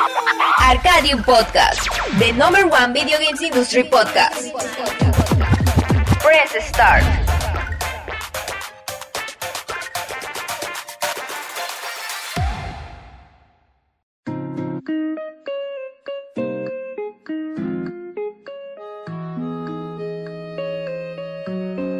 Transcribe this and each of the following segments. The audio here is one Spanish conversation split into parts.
Arcadium Podcast, the number one video games industry podcast. Press start.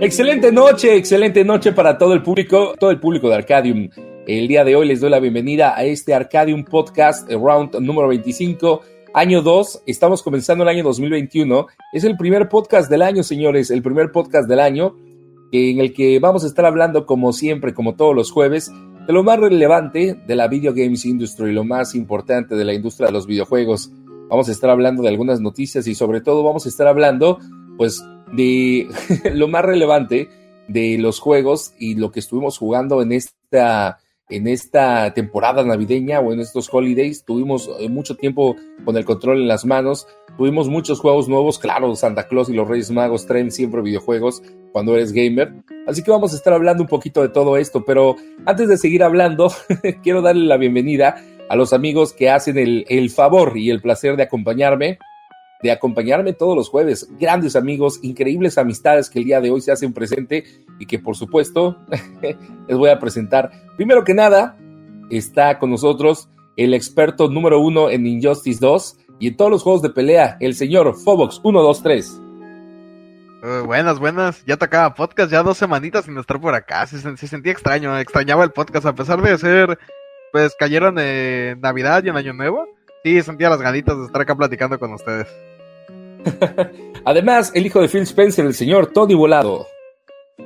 Excelente noche, excelente noche para todo el público, todo el público de Arcadium. El día de hoy les doy la bienvenida a este Arcadium Podcast Round número 25, año 2. Estamos comenzando el año 2021. Es el primer podcast del año, señores, el primer podcast del año en el que vamos a estar hablando, como siempre, como todos los jueves, de lo más relevante de la video games industry, lo más importante de la industria de los videojuegos. Vamos a estar hablando de algunas noticias y sobre todo vamos a estar hablando, pues, de lo más relevante de los juegos y lo que estuvimos jugando en esta en esta temporada navideña o en estos holidays. Tuvimos eh, mucho tiempo con el control en las manos. Tuvimos muchos juegos nuevos. Claro, Santa Claus y los Reyes Magos traen siempre videojuegos cuando eres gamer. Así que vamos a estar hablando un poquito de todo esto. Pero antes de seguir hablando, quiero darle la bienvenida a los amigos que hacen el, el favor y el placer de acompañarme de acompañarme todos los jueves. Grandes amigos, increíbles amistades que el día de hoy se hacen presente y que por supuesto les voy a presentar. Primero que nada, está con nosotros el experto número uno en Injustice 2 y en todos los juegos de pelea, el señor Fobox 123. Uh, buenas, buenas. Ya tocaba podcast, ya dos semanitas sin estar por acá. Se, se, sentía extraño, extrañaba el podcast a pesar de ser, pues cayeron en Navidad y en Año Nuevo. Sí, sentía las ganitas de estar acá platicando con ustedes. Además, el hijo de Phil Spencer, el señor Tony Volado.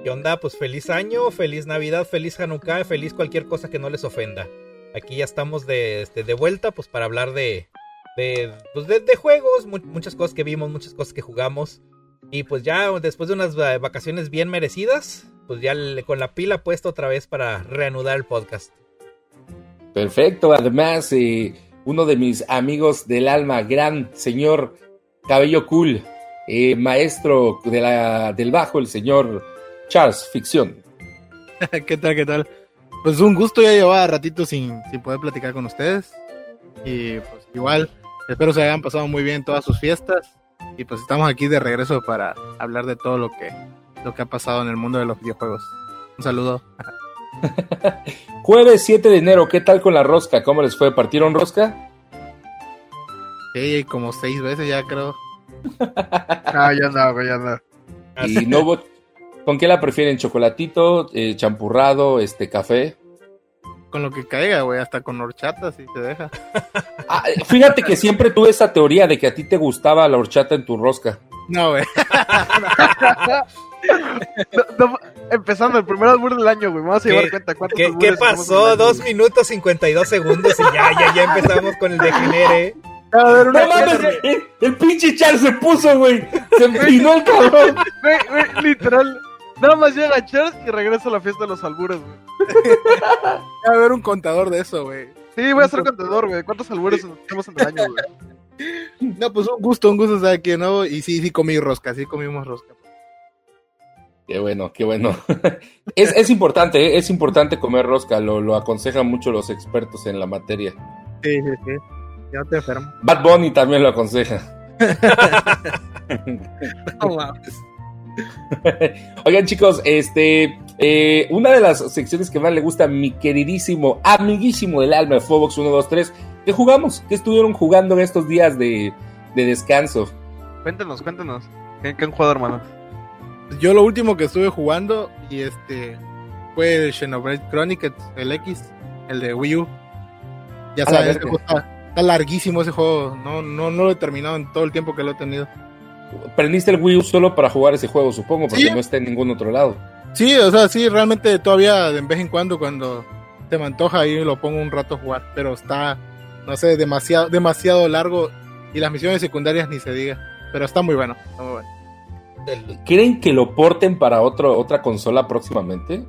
¿Qué onda? Pues feliz año, feliz Navidad, feliz Hanukkah, feliz cualquier cosa que no les ofenda. Aquí ya estamos de, este, de vuelta, pues para hablar de, de, pues de, de juegos, mu muchas cosas que vimos, muchas cosas que jugamos. Y pues ya después de unas vacaciones bien merecidas, pues ya le, con la pila puesta otra vez para reanudar el podcast. Perfecto, además, eh, uno de mis amigos del alma, gran señor Cabello Cool, eh, maestro de la, del bajo, el señor Charles Ficción. ¿Qué tal, qué tal? Pues un gusto, ya llevaba ratito sin, sin poder platicar con ustedes. Y pues igual, espero se hayan pasado muy bien todas sus fiestas. Y pues estamos aquí de regreso para hablar de todo lo que, lo que ha pasado en el mundo de los videojuegos. Un saludo. Jueves 7 de enero, ¿qué tal con la rosca? ¿Cómo les fue? ¿Partieron rosca? Sí, como seis veces ya creo. ah, ya no, ya no. ¿Y no con qué la prefieren? ¿Chocolatito, eh, champurrado, este, café? Con lo que caiga, güey, hasta con horchata si se deja. Ah, fíjate que siempre tuve esa teoría de que a ti te gustaba la horchata en tu rosca. No, güey. no, no, empezando el primer albur del año, güey. Vamos a llevar cuenta cuántos ¿Qué, ¿qué pasó? Dos minutos 52 segundos y ya, ya, ya empezamos con el degenere. A ver, no mames, el, el, pinche Charles se puso, güey. Se empinó el cabrón. Güey, güey, literal. Nada más llega Charles y regresa a la fiesta de los albures, güey. Va a haber un contador de eso, güey. Sí, voy a ser contador, güey. ¿Cuántos albures tenemos en el año, güey? No, pues un gusto, un gusto estar aquí, ¿no? Y sí, sí comí rosca, sí comimos rosca. Qué bueno, qué bueno. es, es importante, ¿eh? es importante comer rosca, lo, lo aconsejan mucho los expertos en la materia. Sí, sí, sí. Ya te enfermo. Bad Bunny también lo aconseja. no. Oigan, chicos, este. Eh, una de las secciones que más le gusta a mi queridísimo, amiguísimo del alma de Fobox 123, ¿qué jugamos? ¿Qué estuvieron jugando en estos días de, de descanso? Cuéntanos, cuéntanos. ¿Qué, ¿Qué, han jugado, hermano? Yo lo último que estuve jugando y este fue el Xenoblade Chronicles, el X, el de Wii U. Ya sabes, está, está, larguísimo ese juego. No, no, no lo he terminado en todo el tiempo que lo he tenido. Prendiste el Wii U solo para jugar ese juego, supongo, porque ¿Sí? no está en ningún otro lado. Sí, o sea, sí, realmente todavía de vez en cuando cuando se me antoja ahí lo pongo un rato a jugar, pero está, no sé, demasiado, demasiado largo y las misiones secundarias ni se diga, pero está muy bueno, está muy bueno. ¿Creen que lo porten para otro, otra consola próximamente?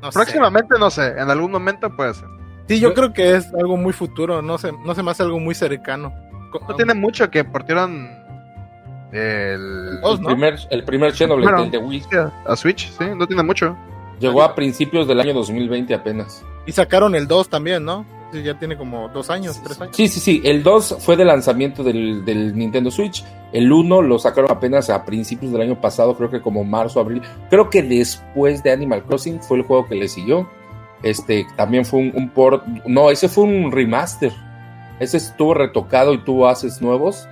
No próximamente sé. no sé, en algún momento puede ser. Sí, yo, yo, creo que es algo muy futuro, no se, no se me hace algo muy cercano. No tiene mucho que portieron el, el, ¿no? primer, el primer Xenoblade, bueno, el de Wii. A Switch, sí, no tiene mucho. Llegó a principios del año 2020 apenas. Y sacaron el 2 también, ¿no? Sí, Ya tiene como dos años, tres años. Sí, sí, sí. El 2 fue de lanzamiento del, del Nintendo Switch. El 1 lo sacaron apenas a principios del año pasado, creo que como marzo, abril. Creo que después de Animal Crossing fue el juego que le siguió. Este también fue un, un port. No, ese fue un remaster. Ese estuvo retocado y tuvo haces nuevos.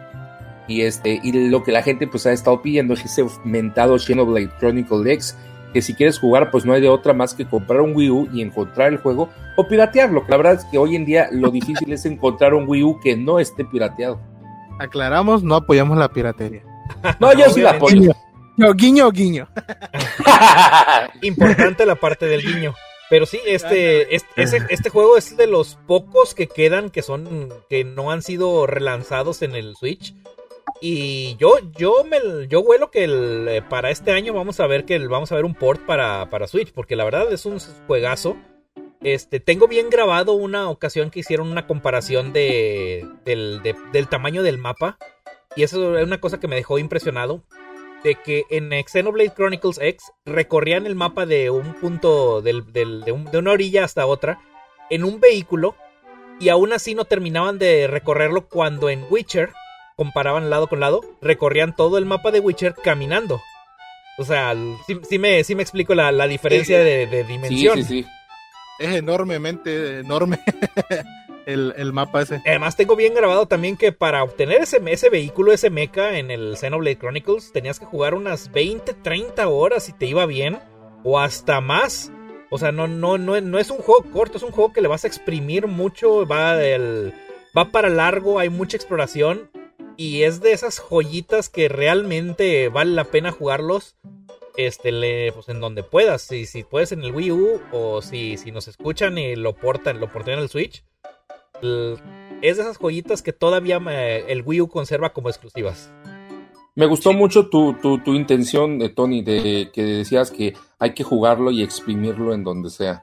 Y este, y lo que la gente pues ha estado pidiendo es ese mentado Xenoblade Chronicle X. Que si quieres jugar, pues no hay de otra más que comprar un Wii U y encontrar el juego o piratearlo. La verdad es que hoy en día lo difícil es encontrar un Wii U que no esté pirateado. Aclaramos, no apoyamos la piratería. No, yo sí la apoyo. No, guiño, guiño. Importante la parte del guiño. Pero sí, este, este, este juego es de los pocos que quedan que son que no han sido relanzados en el Switch. Y yo, yo me yo huelo que el, eh, para este año vamos a ver que el- vamos a ver un port para, para Switch, porque la verdad es un juegazo. Este, tengo bien grabado una ocasión que hicieron una comparación de, del, de- del tamaño del mapa. Y eso es una cosa que me dejó impresionado. De que en Xenoblade Chronicles X recorrían el mapa de un punto, del- del- de, un- de una orilla hasta otra, en un vehículo. Y aún así no terminaban de recorrerlo cuando en Witcher, comparaban lado con lado, recorrían todo el mapa de Witcher caminando. O sea, sí, sí me, sí me explico la, la diferencia de, de Sí, dimensión. sí, sí. Es enormemente enorme el, mapa ese. Además tengo bien grabado también que para obtener ese, ese vehículo, ese mecha en el Xenoblade Chronicles, tenías que jugar unas 20, 30 horas y te iba bien, o hasta más. O sea, no, no, no, no es un juego corto, es un juego que le vas a exprimir mucho, va, del, va para largo, hay mucha exploración, y es de esas joyitas que realmente vale la pena jugarlos. Este, pues en donde puedas, si, si puedes en el Wii U o si, si nos escuchan y lo portan, lo portan en el Switch, el- es de esas joyitas que todavía eh, el Wii U conserva como exclusivas. Me gustó mucho tu, tu, tu intención, de Tony, de que decías que hay que jugarlo y exprimirlo en donde sea.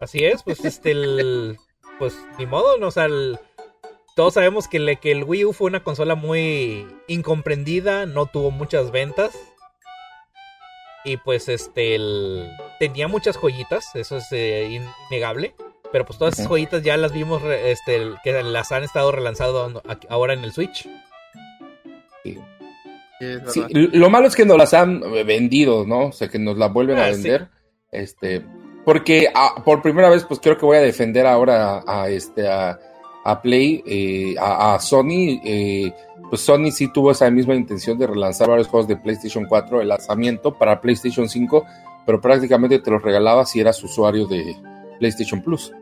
Así es, pues este, el, pues ni modo, no, o sea, el- todos sabemos que, le- que el Wii U fue una consola muy incomprendida, no tuvo muchas ventas. Y pues este, el- tenía muchas joyitas, eso es eh, innegable. Pero pues todas esas joyitas ya las vimos, re- este, que las han estado relanzando ahora en el Switch. Sí. Lo malo es que nos las han eh, vendido, ¿no? O sea, que nos la vuelven a Ah, sí. vender. Este, porque ah, por primera vez, pues creo que voy a defender ahora a, a, este a, a Play, eh, a, a Sony. eh, pues Sony sí tuvo esa misma intención de relanzar varios juegos de PlayStation 4, el lanzamiento para PlayStation 5, pero prácticamente te los regalaba si eras usuario de PlayStation Plus.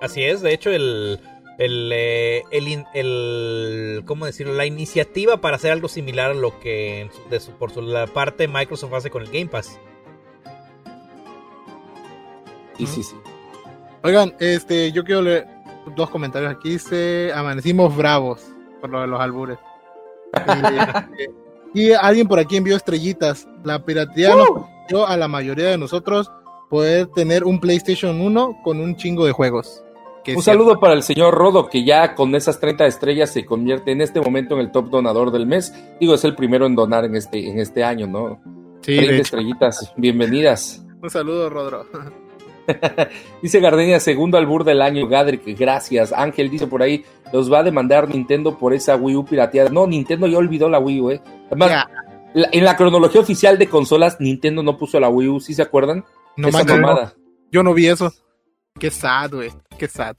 Así es, de hecho, el. El, eh, el, el- ¿Cómo decirlo? La iniciativa para hacer algo similar a lo que de su- por su la parte Microsoft hace con el Game Pass. Sí, sí, sí. Oigan, este, yo quiero leer dos comentarios aquí. Dice, amanecimos bravos por lo de los albures. Y, y alguien por aquí envió estrellitas. La piratería nos permitió a la mayoría de nosotros poder tener un PlayStation 1 con un chingo de juegos. Que Un saludo para el señor Rodo, que ya con esas 30 estrellas se convierte en este momento en el top donador del mes. Digo, es el primero en donar en este, en este año, ¿no? Sí, 30 de hecho. estrellitas, bienvenidas. Un saludo, Rodro. Dice Gardenia, segundo albur del año, Gadrick, gracias. Ángel dice por ahí, los va a demandar Nintendo por esa Wii U pirateada. No, Nintendo ya olvidó la Wii U, ¿eh? Además, la- en la cronología oficial de consolas, Nintendo no puso la Wii U, ¿sí se acuerdan? No Esa manches, no. mamada. yo no vi eso. Qué sad, güey. Qué sad.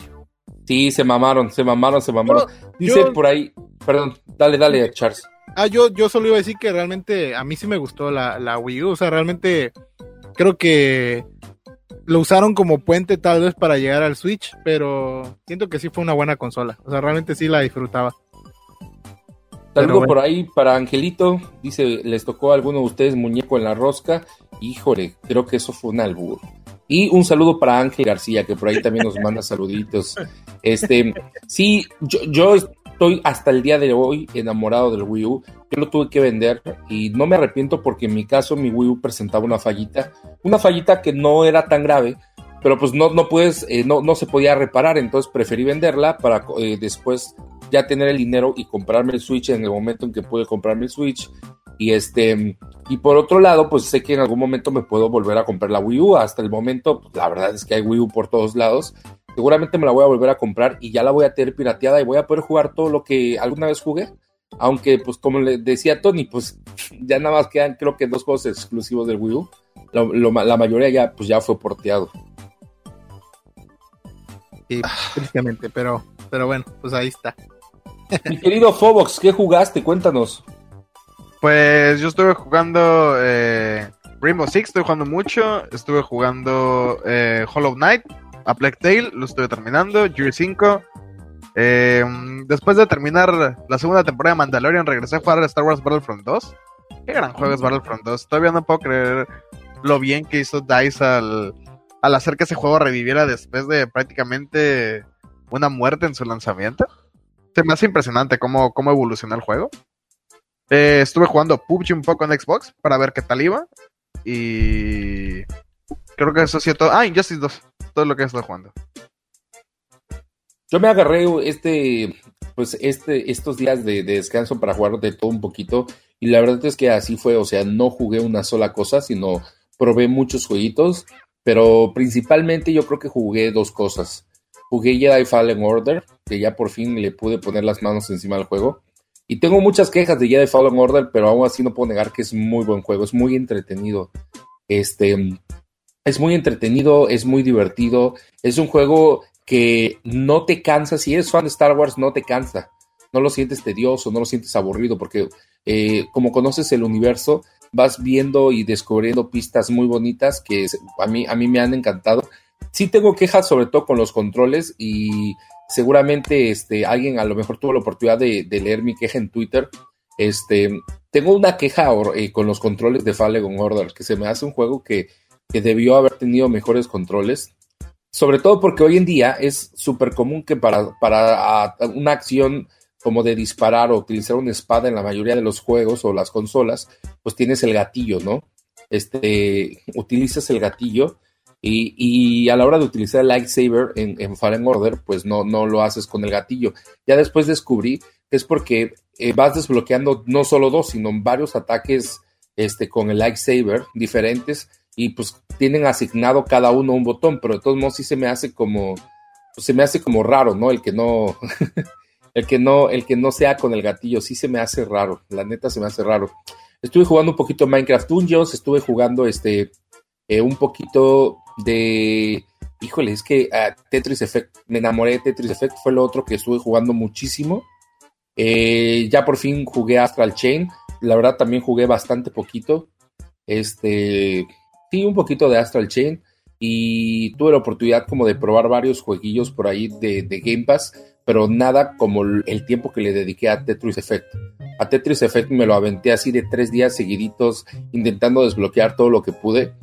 Sí, se mamaron, se mamaron, se mamaron. Dice yo- por ahí, perdón, dale, dale, Charles. Ah, yo, yo solo iba a decir que realmente a mí sí me gustó la, la Wii U. O sea, realmente creo que lo usaron como puente tal vez para llegar al Switch, pero siento que sí fue una buena consola. O sea, realmente sí la disfrutaba. Saludo bueno. por ahí para Angelito. Dice, les tocó a alguno de ustedes muñeco en la rosca. Híjole, creo que eso fue un albur. Y un saludo para Ángel García, que por ahí también nos manda saluditos. Este, sí, yo, estoy hasta el día de hoy enamorado del Wii U. Yo lo tuve que vender y no me arrepiento porque en mi caso mi Wii U presentaba una fallita. Una fallita que no era tan grave, pero pues no, no puedes, eh, no, no se podía reparar. Entonces preferí venderla para eh, después ya tener el dinero y comprarme el Switch en el momento en que pude comprarme el Switch. Y este, y por otro lado, pues sé que en algún momento me puedo volver a comprar la Wii U. Hasta el momento, pues, la verdad es que hay Wii U por todos lados. seguramente me la voy a volver a comprar y ya la voy a tener pirateada y voy a poder jugar todo lo que alguna vez jugué. Aunque, pues, como le decía Tony, pues ya nada más quedan, creo que dos juegos exclusivos del Wii U. la mayoría ya, pues, ya fue porteado. Sí, tristemente, pero, pero bueno, pues ahí está. Mi querido Fobox, ¿qué jugaste? Cuéntanos. Pues yo estuve jugando eh, Rainbow Six, estuve jugando mucho. Estuve jugando eh, Hollow Knight, a Plague Tale, lo estuve terminando. Gear 5. Eh, después de terminar la segunda temporada de Mandalorian, regresé a jugar a Star Wars Battlefront 2. Qué gran juego es Battlefront 2. Todavía no puedo creer lo bien que hizo DICE al, al hacer que ese juego reviviera después de prácticamente una muerte en su lanzamiento. Se me hace impresionante cómo, cómo evolucionó el juego. Eh, estuve jugando PUBG un poco en Xbox para ver qué tal iba. Y creo que eso sí todo. Ah, Injustice 2. Todo lo que he estado jugando. Yo me agarré este, pues este, estos días de, descanso para jugar de todo un poquito. Y la verdad es que así fue. O sea, no jugué una sola cosa, sino probé muchos jueguitos. Pero principalmente yo creo que jugué dos cosas. Jugué Jedi Fallen Order, que ya por fin le pude poner las manos encima del juego. Y tengo muchas quejas de Jedi Fallen Order, pero aún así no puedo negar que es muy buen juego, es muy entretenido. Este es muy entretenido, es muy divertido, es un juego que no te cansa, si eres fan de Star Wars no te cansa, no lo sientes tedioso, no lo sientes aburrido, porque eh, como conoces el universo, vas viendo y descubriendo pistas muy bonitas que a mí, a mí me han encantado. Sí tengo quejas sobre todo con los controles y seguramente este, alguien a lo mejor tuvo la oportunidad de, leer mi queja en Twitter. Este, tengo una queja eh, con los controles de Fallen Order, que se me hace un juego que, debió haber tenido mejores controles. Sobre todo porque hoy en día es súper común que para, para una acción como de disparar o utilizar una espada en la mayoría de los juegos o las consolas, pues tienes el gatillo, ¿no? Este, utilizas el gatillo y, a la hora de utilizar el lightsaber en, en Fallen Order, pues no, no lo haces con el gatillo. Ya después descubrí que es porque eh, vas desbloqueando no solo dos, sino varios ataques este, con el lightsaber diferentes y pues tienen asignado cada uno un botón, pero de todos modos sí se me hace como, pues, se me hace como raro, ¿no? El que no, el que no, el que no sea con el gatillo, sí se me hace raro, la neta se me hace raro. Estuve jugando un poquito Minecraft Dungeons, estuve jugando este eh, un poquito de híjole, es que ah, Tetris Effect, me enamoré de Tetris Effect, fue lo otro que estuve jugando muchísimo. Eh, ya por fin jugué Astral Chain, la verdad también jugué bastante poquito. Este, sí, un poquito de Astral Chain y tuve la oportunidad como de probar varios jueguillos por ahí de, de Game Pass pero nada como el tiempo que le dediqué a Tetris Effect. A Tetris Effect me lo aventé así de tres días seguiditos, intentando desbloquear todo lo que pude.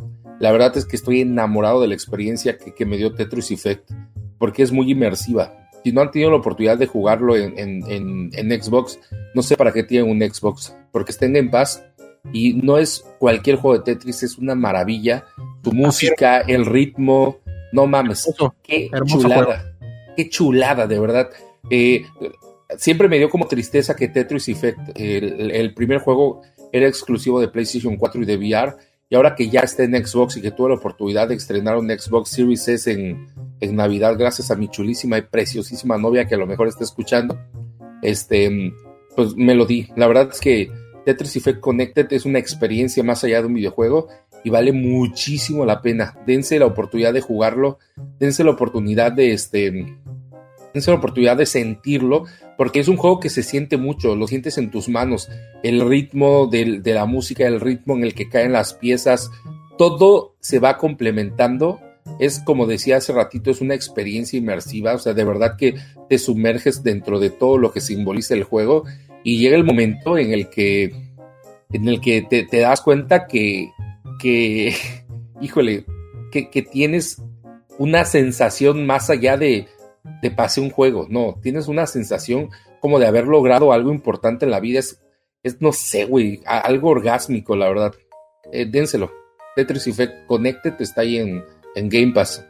La verdad es que estoy enamorado de la experiencia que, me dio Tetris Effect, porque es muy inmersiva. Si no han tenido la oportunidad de jugarlo en, en, Xbox, no sé para qué tienen un Xbox, porque estén en paz y no es cualquier juego de Tetris, es una maravilla. Tu música, el ritmo, no mames, qué chulada qué chulada, de verdad. Eh, siempre me dio como tristeza que Tetris Effect, el, primer juego, era exclusivo de PlayStation 4 y de VR. Y ahora que ya está en Xbox y que tuve la oportunidad de estrenar un Xbox Series S en, en Navidad, gracias a mi chulísima y preciosísima novia que a lo mejor está escuchando, este, pues me lo di. La verdad es que Tetris Effect Connected es una experiencia más allá de un videojuego y vale muchísimo la pena. Dense la oportunidad de jugarlo, dense la oportunidad de este dense la oportunidad de sentirlo, porque es un juego que se siente mucho, lo sientes en tus manos, el ritmo de, la música, el ritmo en el que caen las piezas, todo se va complementando. Es como decía hace ratito, es una experiencia inmersiva, o sea, de verdad que te sumerges dentro de todo lo que simboliza el juego y llega el momento en el que, en el que te, das cuenta que, que híjole, que tienes una sensación más allá de, te pase un juego, no, tienes una sensación como de haber logrado algo importante en la vida, es, es no sé, güey, algo orgásmico, la verdad. Eh, dénselo. Tetris Effect Connected está ahí en, en Game Pass.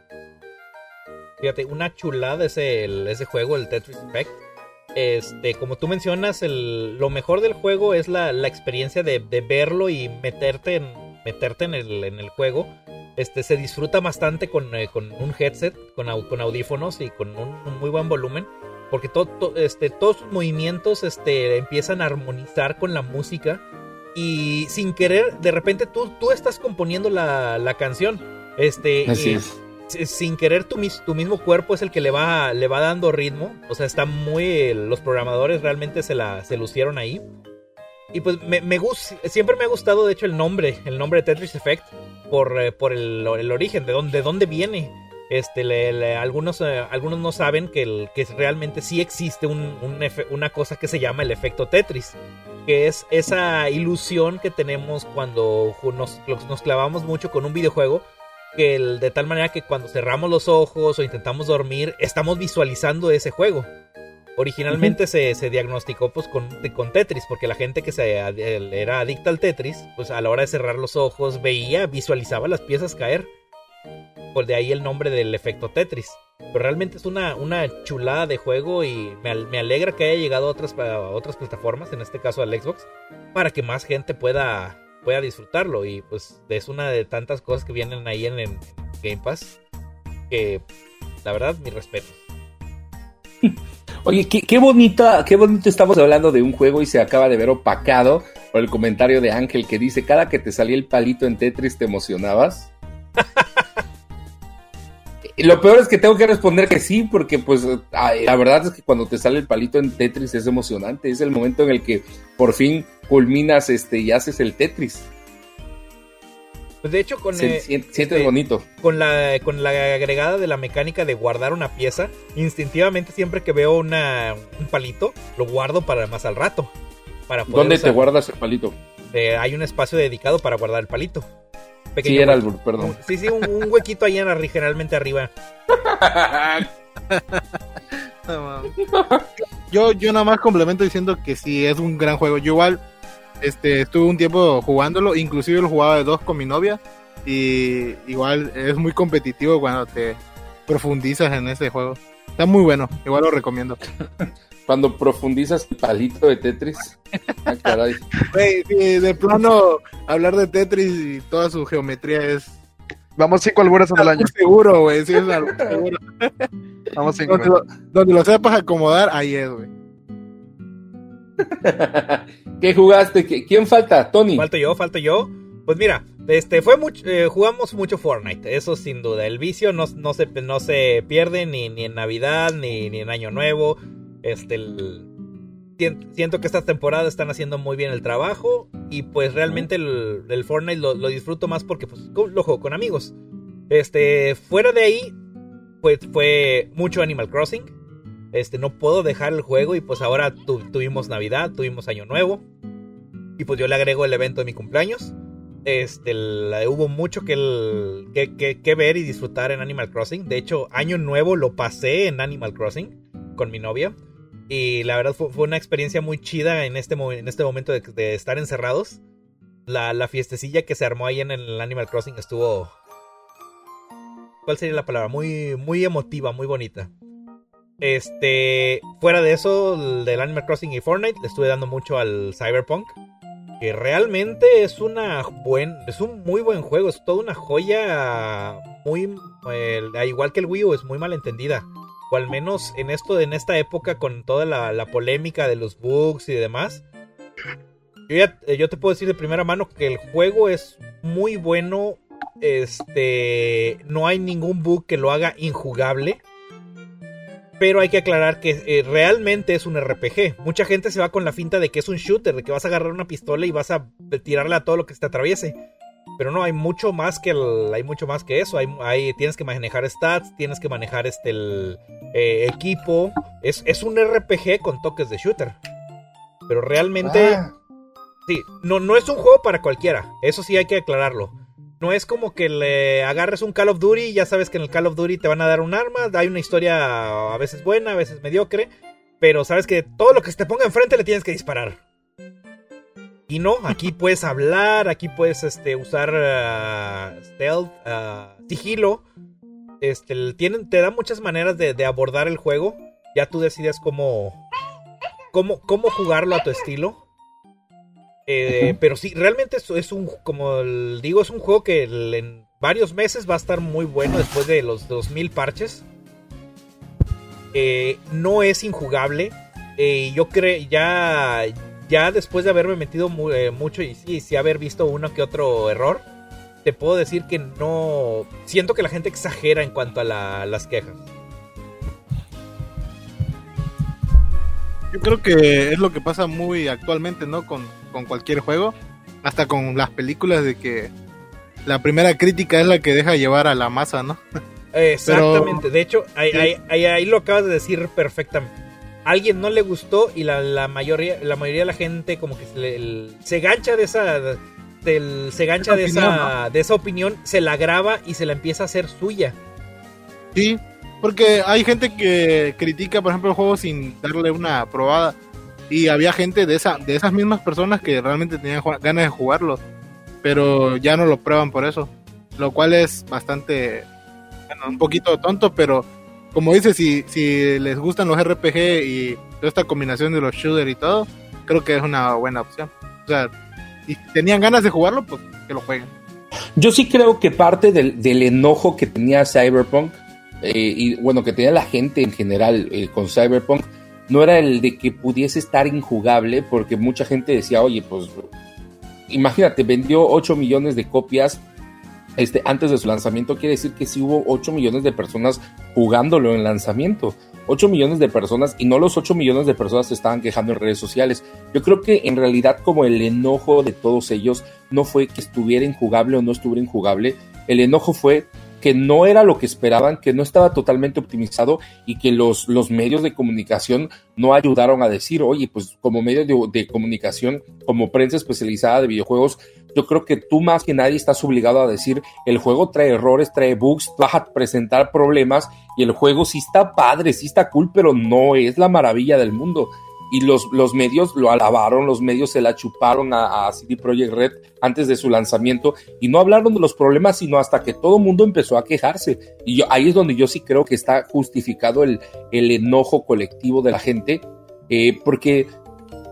Fíjate, una chulada ese, ese juego, el Tetris Effect. Este, como tú mencionas, el, lo mejor del juego es la, experiencia de, verlo y meterte en, meterte en el, en el juego Este, se disfruta bastante con, eh, con un headset, con, au- con audífonos y con un, un muy buen volumen. Porque to- to- este, todos sus movimientos este, empiezan a armonizar con la música. Y sin querer, de repente tú, tú estás componiendo la, la canción. Este, Así y- es. sin querer tu, mis- tu mismo cuerpo es el que le va, le va dando ritmo. O sea, está muy... Los programadores realmente se la se lucieron ahí. Y pues me, me gus- siempre me ha gustado, de hecho, el nombre, el nombre de Tetris Effect, por, eh, por el, el origen, de dónde, de dónde viene. Este, algunos, eh, algunos no saben que, el, que realmente sí existe una cosa que se llama el efecto Tetris, que es esa ilusión que tenemos cuando nos, nos clavamos mucho con un videojuego, que de tal manera que cuando cerramos los ojos o intentamos dormir, estamos visualizando ese juego. Originalmente se, se diagnosticó pues con, con Tetris, porque la gente que se, era adicta al Tetris, pues a la hora de cerrar los ojos veía, visualizaba las piezas caer. Pues de ahí el nombre del efecto Tetris. Pero realmente es una, una chulada de juego y me, me alegra que haya llegado a otras, a otras plataformas, en este caso al Xbox, para que más gente pueda, pueda disfrutarlo. Y pues es una de tantas cosas que vienen ahí en, en Game Pass, que la verdad, mi respeto. Oye, qué, bonita, qué bonito estamos hablando de un juego y se acaba de ver opacado por el comentario de Ángel que dice, cada que te salía el palito en Tetris te emocionabas. Y Lo peor es que tengo que responder que sí, porque pues la verdad es que cuando te sale el palito en Tetris es emocionante, es el momento en el que por fin culminas este y haces el Tetris. Pues de hecho, con, Se- eh, sientes este, bonito. con la con la agregada de la mecánica de guardar una pieza, instintivamente siempre que veo una, un palito, lo guardo para más al rato. Para poder ¿Dónde te guardas el palito? eh, hay un espacio dedicado para guardar el palito. Sí, Pequeño era hueco. el perdón. Un- Sí, sí, un, un huequito ahí en la- generalmente arriba. Yo, yo nada más complemento diciendo que sí, es un gran juego. Yo igual este, estuve un tiempo jugándolo, inclusive lo jugaba de dos con mi novia. Y igual es muy competitivo cuando te profundizas en ese juego. Está muy bueno, igual lo recomiendo. Cuando profundizas el palito de Tetris. Ah, caray. Sí, de plano, hablar de Tetris y toda su geometría es Vamos cinco en el año. seguro, güey. Sí, es algo seguro. Vamos cinco. Donde lo, donde lo sepas acomodar, ahí es, güey. ¿Qué jugaste? ¿Qué- ¿Quién falta? Tony. Falto yo, falto yo. Pues mira, este fue mucho, eh, jugamos mucho Fortnite, eso sin duda. El vicio no, se, pierde ni, en Navidad ni, en Año Nuevo. Este, siento que esta temporada están haciendo muy bien el trabajo y pues realmente el, Fortnite lo, disfruto más porque pues lo juego con amigos. Este, fuera de ahí, pues fue mucho Animal Crossing. Este, no puedo dejar el juego y pues ahora tu- tuvimos Navidad, tuvimos Año Nuevo. Y pues yo le agrego el evento de mi cumpleaños. Este, la- hubo mucho que, que, ver y disfrutar en Animal Crossing. De hecho, Año Nuevo lo pasé en Animal Crossing con mi novia. Y la verdad fue, una experiencia muy chida en este, en este momento de, de estar encerrados. La, la fiestecilla que se armó ahí en el Animal Crossing estuvo... ¿Cuál sería la palabra? Muy, muy emotiva, muy bonita. Este, fuera de eso, el del Animal Crossing y Fortnite, le estuve dando mucho al Cyberpunk. Que realmente es una buen, es un muy buen juego, es toda una joya muy, al igual que el Wii U, es muy mal entendida. O al menos en esto, en esta época, con toda la, la polémica de los bugs y demás. Yo, ya- eh, yo te puedo decir de primera mano que el juego es muy bueno. Este, no hay ningún bug que lo haga injugable. Pero hay que aclarar que eh, realmente es un RPG. Mucha gente se va con la finta de que es un shooter, de que vas a agarrar una pistola y vas a tirarle a todo lo que se te atraviese. Pero no, hay mucho más que el- hay mucho más que eso. Hay, hay- tienes que manejar stats, tienes que manejar este el eh, equipo. Es, es un RPG con toques de shooter. Pero realmente, Ah, sí, no, no es un juego para cualquiera. Eso sí hay que aclararlo. No es como que le agarres un Call of Duty y ya sabes que en el Call of Duty te van a dar un arma. Hay una historia a veces buena, a veces mediocre. Pero sabes que todo lo que se te ponga enfrente le tienes que disparar. Y no, aquí puedes hablar, aquí puedes este, usar ah, stealth, ah, sigilo. Este, tienen, te da muchas maneras de, de abordar el juego. Ya tú decides cómo, cómo, cómo jugarlo a tu estilo. Eh. Pero sí, realmente es, es un, como el- digo, es un juego que en varios meses va a estar muy bueno después de los 2000 parches. Eh, no es injugable. Eh, yo creo ya ya después de haberme metido eh, mucho y sí, sí haber visto uno que otro error, te puedo decir que no siento que la gente exagera en cuanto a las quejas. Yo creo que es lo que pasa muy actualmente, ¿no? Con, con cualquier juego, hasta con las películas de que la primera crítica es la que deja llevar a la masa, ¿no? Exactamente, de hecho, ahí, lo acabas de decir perfectamente. alguien no le gustó y la, mayoría, la mayoría de la gente como que se, se gancha de esa... se gancha de esa, de esa opinión, se la graba y se la empieza a hacer suya. Sí, porque hay gente que critica, por ejemplo, el juego sin darle una probada. Y había gente de, esa, de esas mismas personas que realmente tenían ganas de jugarlo pero ya no lo prueban por eso. Lo cual es bastante, bueno, un poquito tonto, pero como dice, si, si les gustan los RPG y toda esta combinación de los shooters y todo, creo que es una buena opción. O sea, si tenían ganas de jugarlo, pues que lo jueguen. Yo sí creo que parte del, enojo que tenía Cyberpunk, eh, y bueno, que tenía la gente en general eh, con Cyberpunk, no era el de que pudiese estar injugable, porque mucha gente decía, oye, pues imagínate, vendió 8 millones de copias este, antes de su lanzamiento, quiere decir que sí hubo 8 millones de personas jugándolo en lanzamiento. 8 millones de personas y no los 8 millones de personas se estaban quejando en redes sociales. Yo creo que en realidad como el enojo de todos ellos no fue que estuviera injugable o no estuviera injugable, el enojo fue que no era lo que esperaban, que no estaba totalmente optimizado y que los, los medios de comunicación no ayudaron a decir, oye, pues como medio de, comunicación, como prensa especializada de videojuegos, yo creo que tú más que nadie estás obligado a decir, el juego trae errores, trae bugs, vas a presentar problemas y el juego sí está padre, sí está cool, pero no es la maravilla del mundo y los, los medios lo alabaron, los medios se la chuparon a, a, CD Projekt Red antes de su lanzamiento y no hablaron de los problemas, sino hasta que todo el mundo empezó a quejarse. Y yo, ahí es donde yo sí creo que está justificado el, el enojo colectivo de la gente, eh, porque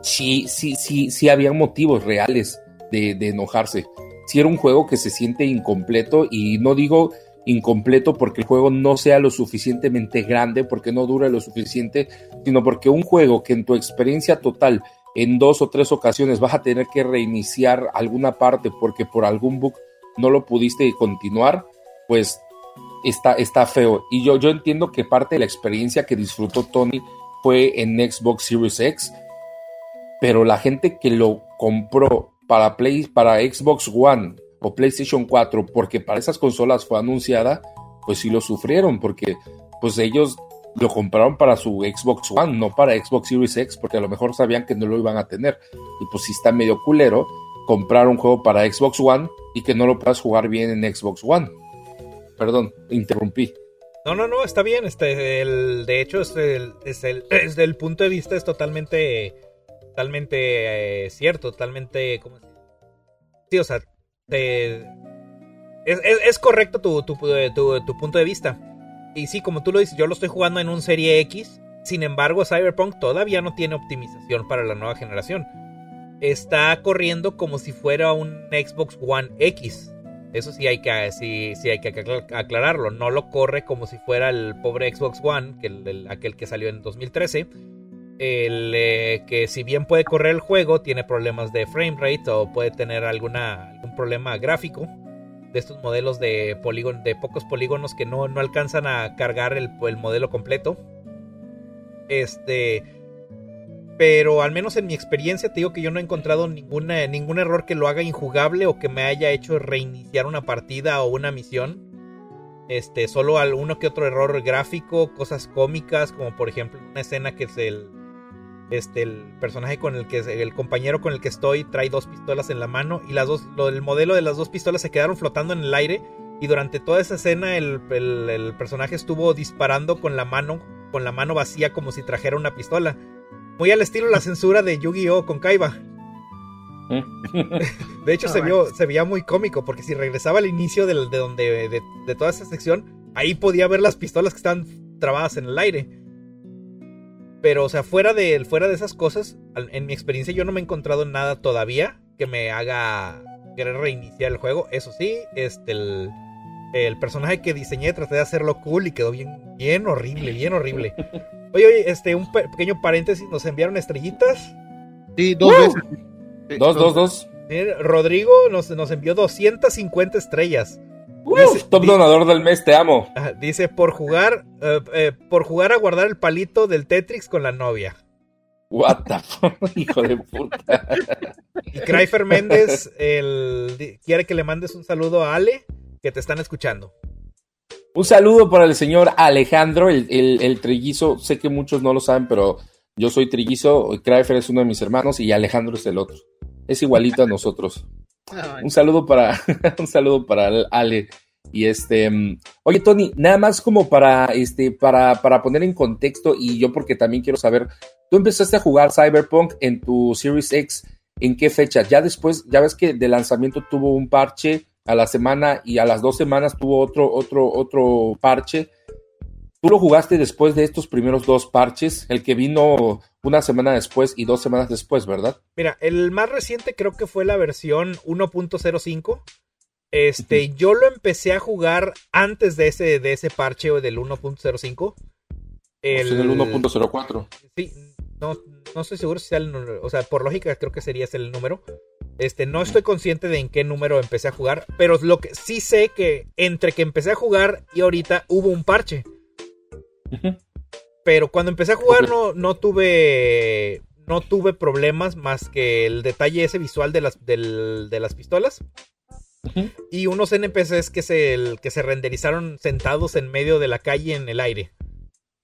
sí, sí, sí, sí había motivos reales de, de enojarse. Si era un juego que se siente incompleto y no digo incompleto porque el juego no sea lo suficientemente grande, porque no dura lo suficiente, sino porque un juego que en tu experiencia total en dos o tres ocasiones vas a tener que reiniciar alguna parte porque por algún bug no lo pudiste continuar, pues está, está feo. Y yo, yo entiendo que parte de la experiencia que disfrutó Tony fue en Xbox Series X, pero la gente que lo compró para, Play, para Xbox One o PlayStation 4, porque para esas consolas fue anunciada, pues sí lo sufrieron, porque pues ellos lo compraron para su Xbox One, no para Xbox Series X, porque a lo mejor sabían que no lo iban a tener. Y pues si está medio culero comprar un juego para Xbox One y que no lo puedas jugar bien en Xbox One. Perdón, interrumpí. No, no, no, está bien. Este, el, de hecho, es el, es el, desde el punto de vista es totalmente, totalmente eh, cierto, totalmente, ¿cómo se Sí, o sea, es, correcto tu, tu, punto de vista. Y sí, como tú lo dices, yo lo estoy jugando en un Serie X. Sin embargo, Cyberpunk todavía no tiene optimización para la nueva generación. Está corriendo como si fuera un Xbox One X. Eso sí hay que, sí, sí hay que aclararlo. No lo corre como si fuera el pobre Xbox One, que aquel que salió en 2013 el, eh, que si bien puede correr el juego, tiene problemas de frame rate o puede tener algún problema gráfico de estos modelos de, de pocos polígonos que no, no alcanzan a cargar el, el, modelo completo. Este. Pero al menos en mi experiencia te digo que yo no he encontrado ningún error que lo haga injugable o que me haya hecho reiniciar una partida o una misión. Este, solo alguno que otro error gráfico, cosas cómicas, como por ejemplo una escena que es el, este, el personaje con el que, el compañero con el que estoy trae dos pistolas en la mano y las dos, lo, el modelo de las dos pistolas se quedaron flotando en el aire y durante toda esa escena el, personaje estuvo disparando con la mano, con la mano vacía como si trajera una pistola. Muy al estilo la censura de Yu-Gi-Oh con Kaiba. de hecho, se, vio, se veía muy cómico porque si regresaba al inicio de, de donde, de, de, toda esa sección, ahí podía ver las pistolas que están trabadas en el aire. Pero, o sea, fuera de, fuera de esas cosas, en mi experiencia yo no me he encontrado nada todavía que me haga querer reiniciar el juego. Eso sí, este, El personaje que diseñé traté de hacerlo cool y quedó bien, bien horrible, bien horrible. Oye, oye, este, un pe- pequeño paréntesis, nos enviaron estrellitas. Sí, dos veces. Sí, Dos, dos, dos. Miren, Rodrigo nos, nos envió 250 estrellas. Dice- top donador del mes, te amo. Dice, por jugar, eh, eh, por jugar a guardar el palito del Tetrix con la novia. What the fuck, hijo de puta. Y Cryfer Méndez el, quiere que le mandes un saludo a Ale, que te están escuchando. Un saludo para el señor Alejandro, el, el, el trillizo. Sé que muchos no lo saben, pero yo soy trillizo. Crafer es uno de mis hermanos y Alejandro es el otro. Es igualito a nosotros. Un saludo para, un saludo para Ale. Y este, mm, oye Tony, nada más como para, este, para, para poner en contexto y yo porque también quiero saber, tú empezaste a jugar Cyberpunk en tu Series X, ¿en qué fecha? Ya después, ya ves que de lanzamiento tuvo un parche a la semana y a las dos semanas tuvo otro, otro, otro parche. Tú lo jugaste después de estos primeros dos parches, el que vino una semana después y dos semanas después, ¿verdad? Mira, el más reciente creo que fue la versión 1.05. Este, yo lo empecé a jugar antes de ese, de ese parche o del 1.05. El, el 1.04. Sí, no, no estoy seguro si sea el número. O sea, por lógica creo que sería ese el número. Este, no estoy consciente de en qué número empecé a jugar. Pero lo que sí sé que entre que empecé a jugar y ahorita hubo un parche. Pero cuando empecé a jugar no, no tuve. No tuve problemas más que el detalle ese visual de las, del- de las pistolas. Y unos NPCs que se, el- que se renderizaron sentados en medio de la calle en el aire.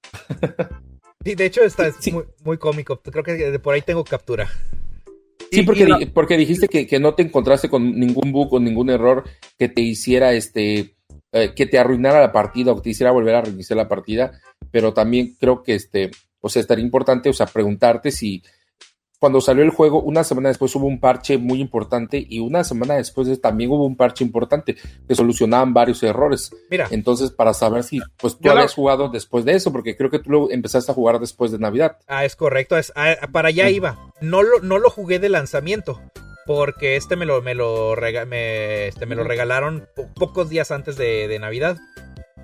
Sí, de hecho está Sí. muy, muy cómico. Creo que de por ahí tengo captura. Sí, Y- porque, porque dijiste que, que no te encontraste con ningún bug o ningún error que te hiciera este eh, que te arruinara la partida o que te hiciera volver a reiniciar la partida, pero también creo que este, o sea, estaría importante, o sea, preguntarte si cuando salió el juego, una semana después hubo un parche muy importante y una semana después también hubo un parche importante que solucionaban varios errores. Mira, Entonces, para saber si pues tú la- habías jugado después de eso, porque creo que tú lo empezaste a jugar después de Navidad. ah, es correcto. es- ah, para allá iba. No lo, no lo jugué de lanzamiento. Porque este me lo, me lo, rega- me- este, me lo regalaron po- pocos días antes de, de Navidad.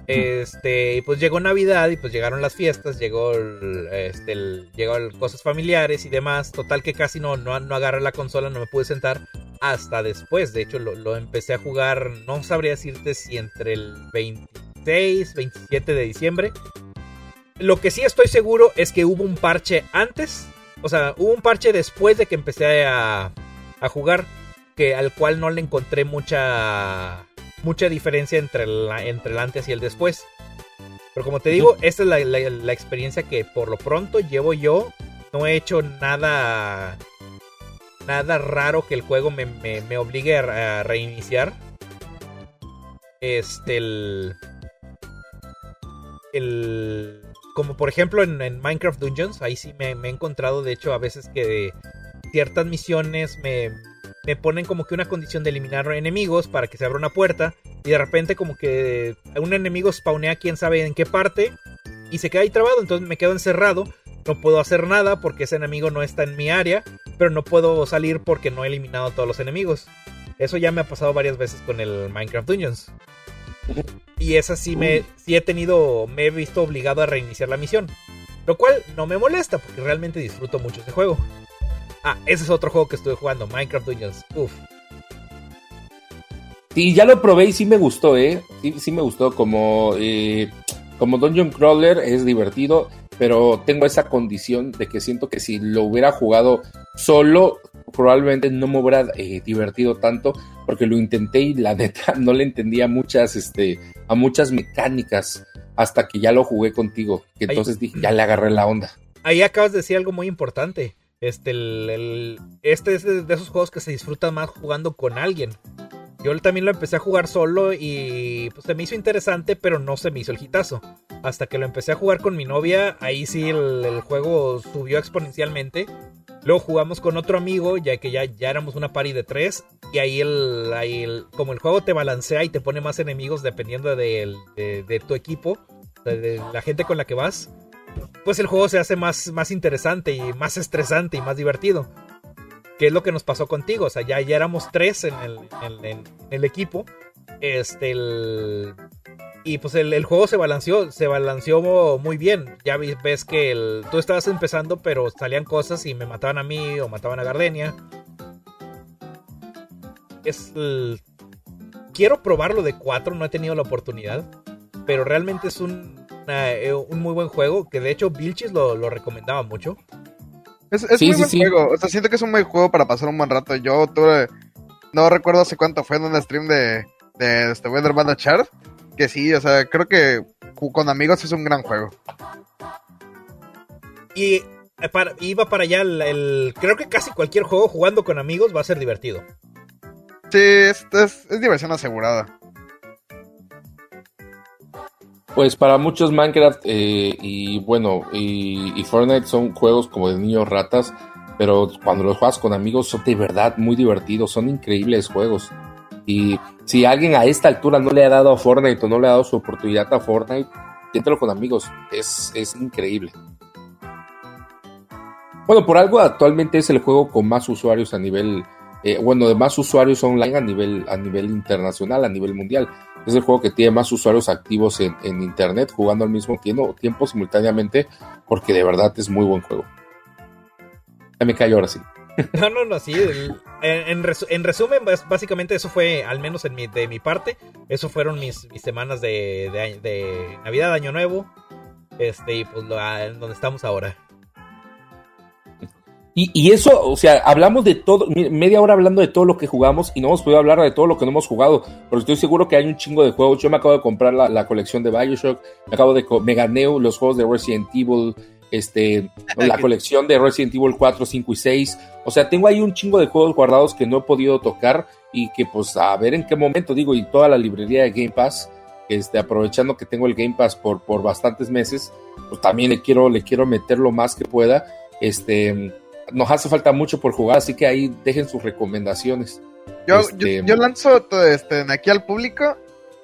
Este, y pues llegó Navidad y pues llegaron las fiestas, llegó el, este, llegó cosas familiares y demás. Total que casi no, no, no agarré la consola, no me pude sentar hasta después. De hecho, lo, lo empecé a jugar, no sabría decirte si entre el 26, 27 de diciembre. Lo que sí estoy seguro es que hubo un parche antes. O sea, hubo un parche después de que empecé a, a jugar. Que al cual no le encontré mucha. Mucha diferencia entre el, entre el antes y el después. Pero como te digo, esta es la, la- la experiencia que por lo pronto llevo yo. No he hecho nada. Nada raro que el juego me, me- obligue a, reiniciar. Este, el. El. Como por ejemplo en, Minecraft Dungeons, ahí sí me he encontrado, de hecho, a veces que ciertas misiones me, me ponen como que una condición de eliminar enemigos para que se abra una puerta. Y de repente como que un enemigo spawnea quién sabe en qué parte y se queda ahí trabado, entonces me quedo encerrado. No puedo hacer nada porque ese enemigo no está en mi área, pero no puedo salir porque no he eliminado a todos los enemigos. Eso ya me ha pasado varias veces con el Minecraft Dungeons. Y esa sí me sí he tenido, me he visto obligado a reiniciar la misión. Lo cual no me molesta porque realmente disfruto mucho ese juego. Ah, ese es otro juego que estuve jugando, Minecraft Dungeons. Uf. Sí, ya lo probé y sí me gustó, ¿eh? Sí, sí me gustó como, eh, como Dungeon Crawler, es divertido, pero tengo esa condición de que siento que si lo hubiera jugado solo, probablemente no me hubiera eh, divertido tanto, porque lo intenté y la neta no le entendía muchas, este, a muchas mecánicas hasta que ya lo jugué contigo, que entonces dije, ya le agarré la onda. Ahí acabas de decir algo muy importante. Este, el, este es de, esos juegos que se disfrutan más jugando con alguien. Yo también lo empecé a jugar solo y pues se me hizo interesante, pero no se me hizo el hitazo. Hasta que lo empecé a jugar con mi novia, ahí sí el, juego subió exponencialmente. Luego jugamos con otro amigo, ya que ya, ya éramos una party de tres. Y ahí, el, ahí el- como el juego te balancea y te pone más enemigos dependiendo de, de tu equipo, de la gente con la que vas pues el juego se hace más, más interesante y más estresante y más divertido. Que es lo que nos pasó contigo. O sea, ya, ya éramos tres en el, equipo. Este, y pues el, juego se balanceó, se balanceó muy bien. Ya ves que tú estabas empezando, pero salían cosas y me mataban a mí o mataban a Gardenia. Es el, quiero probarlo de 4, no he tenido la oportunidad. Pero realmente es un, una, un muy buen juego. Que de hecho Vilchis lo, lo recomendaba mucho. Es, es sí, muy sí, buen sí. juego. O sea, siento que es un buen juego para pasar un buen rato. Yo tuve. No recuerdo hace cuánto fue en un stream de, de este Weather Banda Chart. Que sí, o sea, creo que con amigos es un gran juego. Y eh, para, iba para allá el, el, Creo que casi cualquier juego jugando con amigos va a ser divertido. Sí, es, es, es diversión asegurada. Pues para muchos Minecraft eh, y bueno, y, Fortnite son juegos como de niños ratas, pero cuando los juegas con amigos son de verdad muy divertidos, son increíbles juegos. Y si alguien a esta altura no le ha dado a Fortnite o no le ha dado su oportunidad a Fortnite, inténtalo con amigos, es, es increíble. Bueno, por algo actualmente es el juego con más usuarios a nivel, eh, bueno, de más usuarios online a nivel, a nivel internacional, a nivel mundial. Es el juego que tiene más usuarios activos en, en internet jugando al mismo tiempo, tiempo simultáneamente, porque de verdad es muy buen juego. Ya me callo ahora sí. No, no, no, sí. En, resu en, resumen, básicamente eso fue, al menos en mi, de mi parte, eso fueron mis, semanas de, de, de, Navidad, Año Nuevo, este, y pues lo, donde estamos ahora. Y, y, eso, o sea, hablamos de todo, media hora hablando de todo lo que jugamos y no hemos podido hablar de todo lo que no hemos jugado, pero estoy seguro que hay un chingo de juegos. Yo me acabo de comprar la, la colección de Bioshock, me acabo de, me gané los juegos de Resident Evil, este, la colección de Resident Evil 4, 5 y 6. O sea, tengo ahí un chingo de juegos guardados que no he podido tocar y que pues a ver en qué momento, digo, y toda la librería de Game Pass, este, aprovechando que tengo el Game Pass por, por bastantes meses, pues también le quiero, le quiero meter lo más que pueda. Este, nos hace falta mucho por jugar, así que ahí dejen sus recomendaciones. Yo, este, yo, yo, lanzo este, aquí al público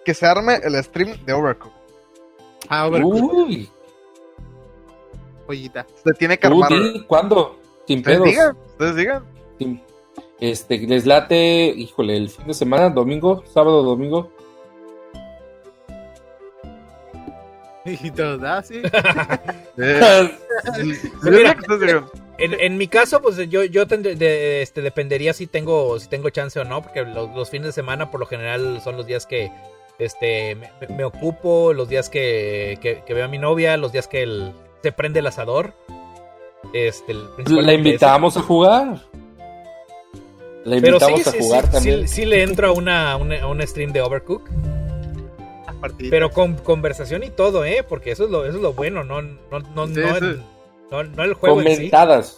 que se arme el stream de Overcooked. Ah, Overcooked. Uy. Joyita. Se tiene que armar. Uy, ¿Cuándo? Sin Ustedes pedos. digan, ustedes digan. Este, les late, híjole, el fin de semana, domingo, sábado, domingo. Y todos, ah, sí. Mira. En, en, mi caso, pues yo, yo tendré, de, este, dependería si tengo, si tengo chance o no, porque los, los, fines de semana por lo general son los días que este, me, me ocupo, los días que, que, que, veo a mi novia, los días que el, se prende el asador. Este, el La invitamos a jugar. La invitamos sí, a sí, jugar sí, también. Sí, sí, le entro a una, una, a un stream de Overcook. Pero con conversación y todo, ¿eh? Porque eso es lo, eso es lo bueno, no, no, no, Sí, no, sí. no, no el juego en sí. Comentadas.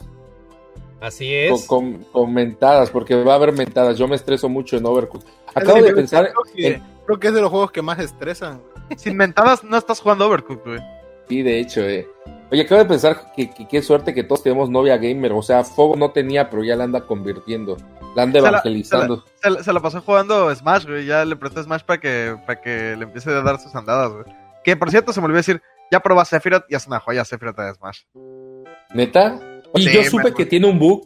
Así es. Con, con, comentadas, porque va a haber mentadas. Yo me estreso mucho en Overcooked. Acabo Sí, de pensar. Creo que, en- creo que es de los juegos que más estresan. Sin mentadas no estás jugando Overcooked, güey. Sí, de hecho, eh. Oye, acabo de pensar que, que qué suerte que todos tenemos novia gamer. O sea, Fogo no tenía, pero ya la anda convirtiendo. La anda Se la- evangelizando. Se, la- se la pasó jugando Smash, güey. Ya le presté Smash para que, para que le empiece a dar sus andadas, güey. Que por cierto, se me olvidó decir, ya probé Sephiroth y es una joya Sephiroth de Smash. ¿Neta? Sí, yo supe man. que tiene un bug.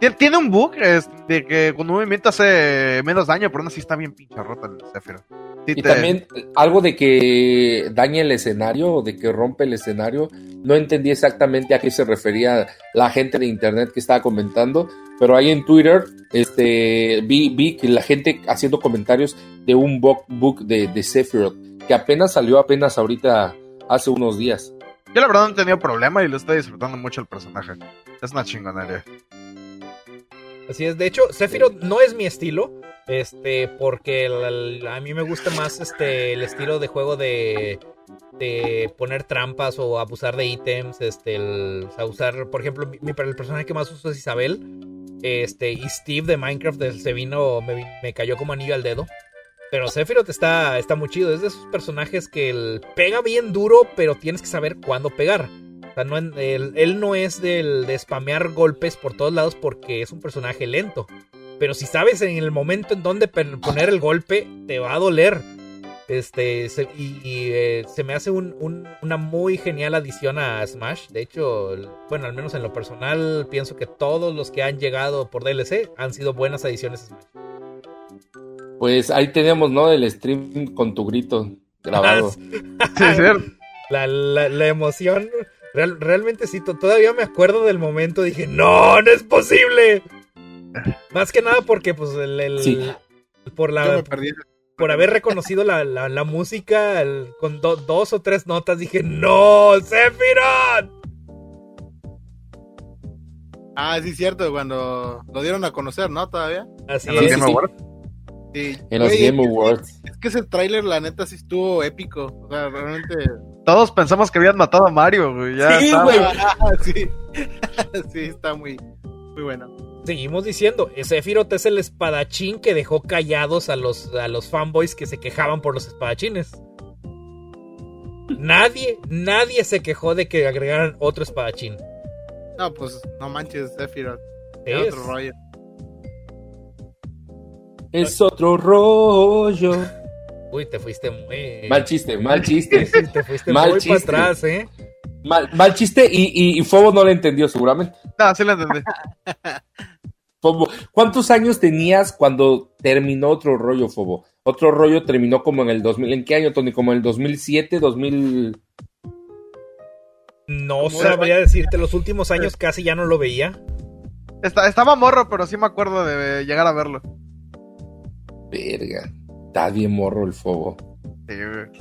Tien- Tiene un bug es, de que con un movimiento hace menos daño, pero aún así está bien pinche rota el Sephiroth. Sí Y te- también algo de que daña el escenario o de que rompe el escenario. No entendí exactamente a qué se refería la gente de internet que estaba comentando, pero ahí en Twitter este, vi, vi que la gente haciendo comentarios de un bug, bug de, de Sephiroth, que apenas salió apenas ahorita hace unos días. Yo la verdad no he tenido problema y lo estoy disfrutando mucho el personaje. Es una chingonería. Así es, de hecho, Sephiroth no es mi estilo, este, porque a mí me gusta más este el estilo de juego de, de poner trampas o abusar de ítems, este, el, usar, por ejemplo, mi, el personaje que más uso es Isabel, este, y Steve de Minecraft se vino, me, cayó como anillo al dedo. Pero Sephiroth está, está muy chido, es de esos personajes que el, pega bien duro, pero tienes que saber cuándo pegar. O sea, no él, él no es del, de spamear golpes por todos lados porque es un personaje lento. Pero si sabes en el momento en donde poner el golpe, te va a doler. Este, se- y, y, eh, se me hace un- un- una muy genial adición a Smash. De hecho, bueno, al menos en lo personal, pienso que todos los que han llegado por DLC han sido buenas adiciones a Smash. Pues ahí tenemos, ¿no? El stream con tu grito grabado. Sí, es cierto. La, la, la emoción, real- realmente sí, to- todavía me acuerdo del momento, dije, no, no es posible. Más que nada porque, pues, el, el- Sí. por la, por haber reconocido la, la, la música el- con do- dos o tres notas, dije, no, Sephiroth. Ah, sí, cierto, cuando lo dieron a conocer, ¿no? Todavía. Así En los Sí, es. Game sí. Awards. Sí. En los Game Awards. Es que ese tráiler, la neta, sí estuvo épico. O sea, realmente... Todos pensamos que habían matado a Mario, güey. Ya Sí, estaba- güey. Ah, sí. sí, está muy, muy bueno. Seguimos diciendo, Sephiroth es el espadachín que dejó callados a los, a los fanboys que se quejaban por los espadachines. Nadie, nadie se quejó de que agregaran otro espadachín. No, pues, no manches, Sephiroth. Es- Otro rollo. Es otro rollo. Uy, te fuiste muy... Mal chiste, mal chiste. Te fuiste Mal muy chiste. para atrás, ¿eh? Mal, mal chiste y, y, y Fobo no lo entendió seguramente. No, sí lo entendí. Fobo, ¿cuántos años tenías cuando terminó otro rollo, Fobo? Otro rollo terminó como en el 2000. ¿En qué año, Tony? ¿Como en el 2007, 2000? No ¿Cómo sabría decirte, los últimos años casi ya no lo veía. Está- estaba morro, pero sí me acuerdo de llegar a verlo. Verga. Está bien morro el Fobo. Sí.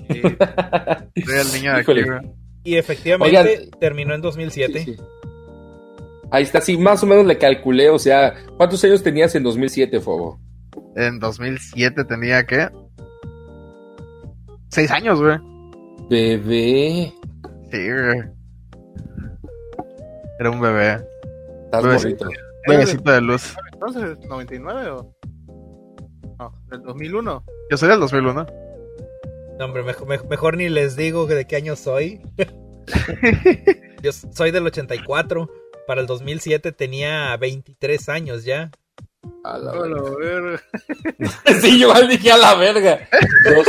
Sí. Soy el niño de aquí. Y efectivamente Oigan. terminó en 2007. Sí, sí. Ahí está, sí, más o menos le calculé, o sea, ¿cuántos años tenías en 2007, Fobo? En 2007 tenía que. Seis años, güey. Bebé. Sí, güey. Era un bebé. Estás Bebé. morrito. Bebecito de luz. Entonces, ¿99 o...? No, del 2001. Yo soy del 2001. No, hombre, mejor, mejor- mejor ni les digo de qué año soy. Yo soy del 84. Para el 2007 tenía 23 años ya. A la verga. Sí, yo igual dije a la verga. Dos-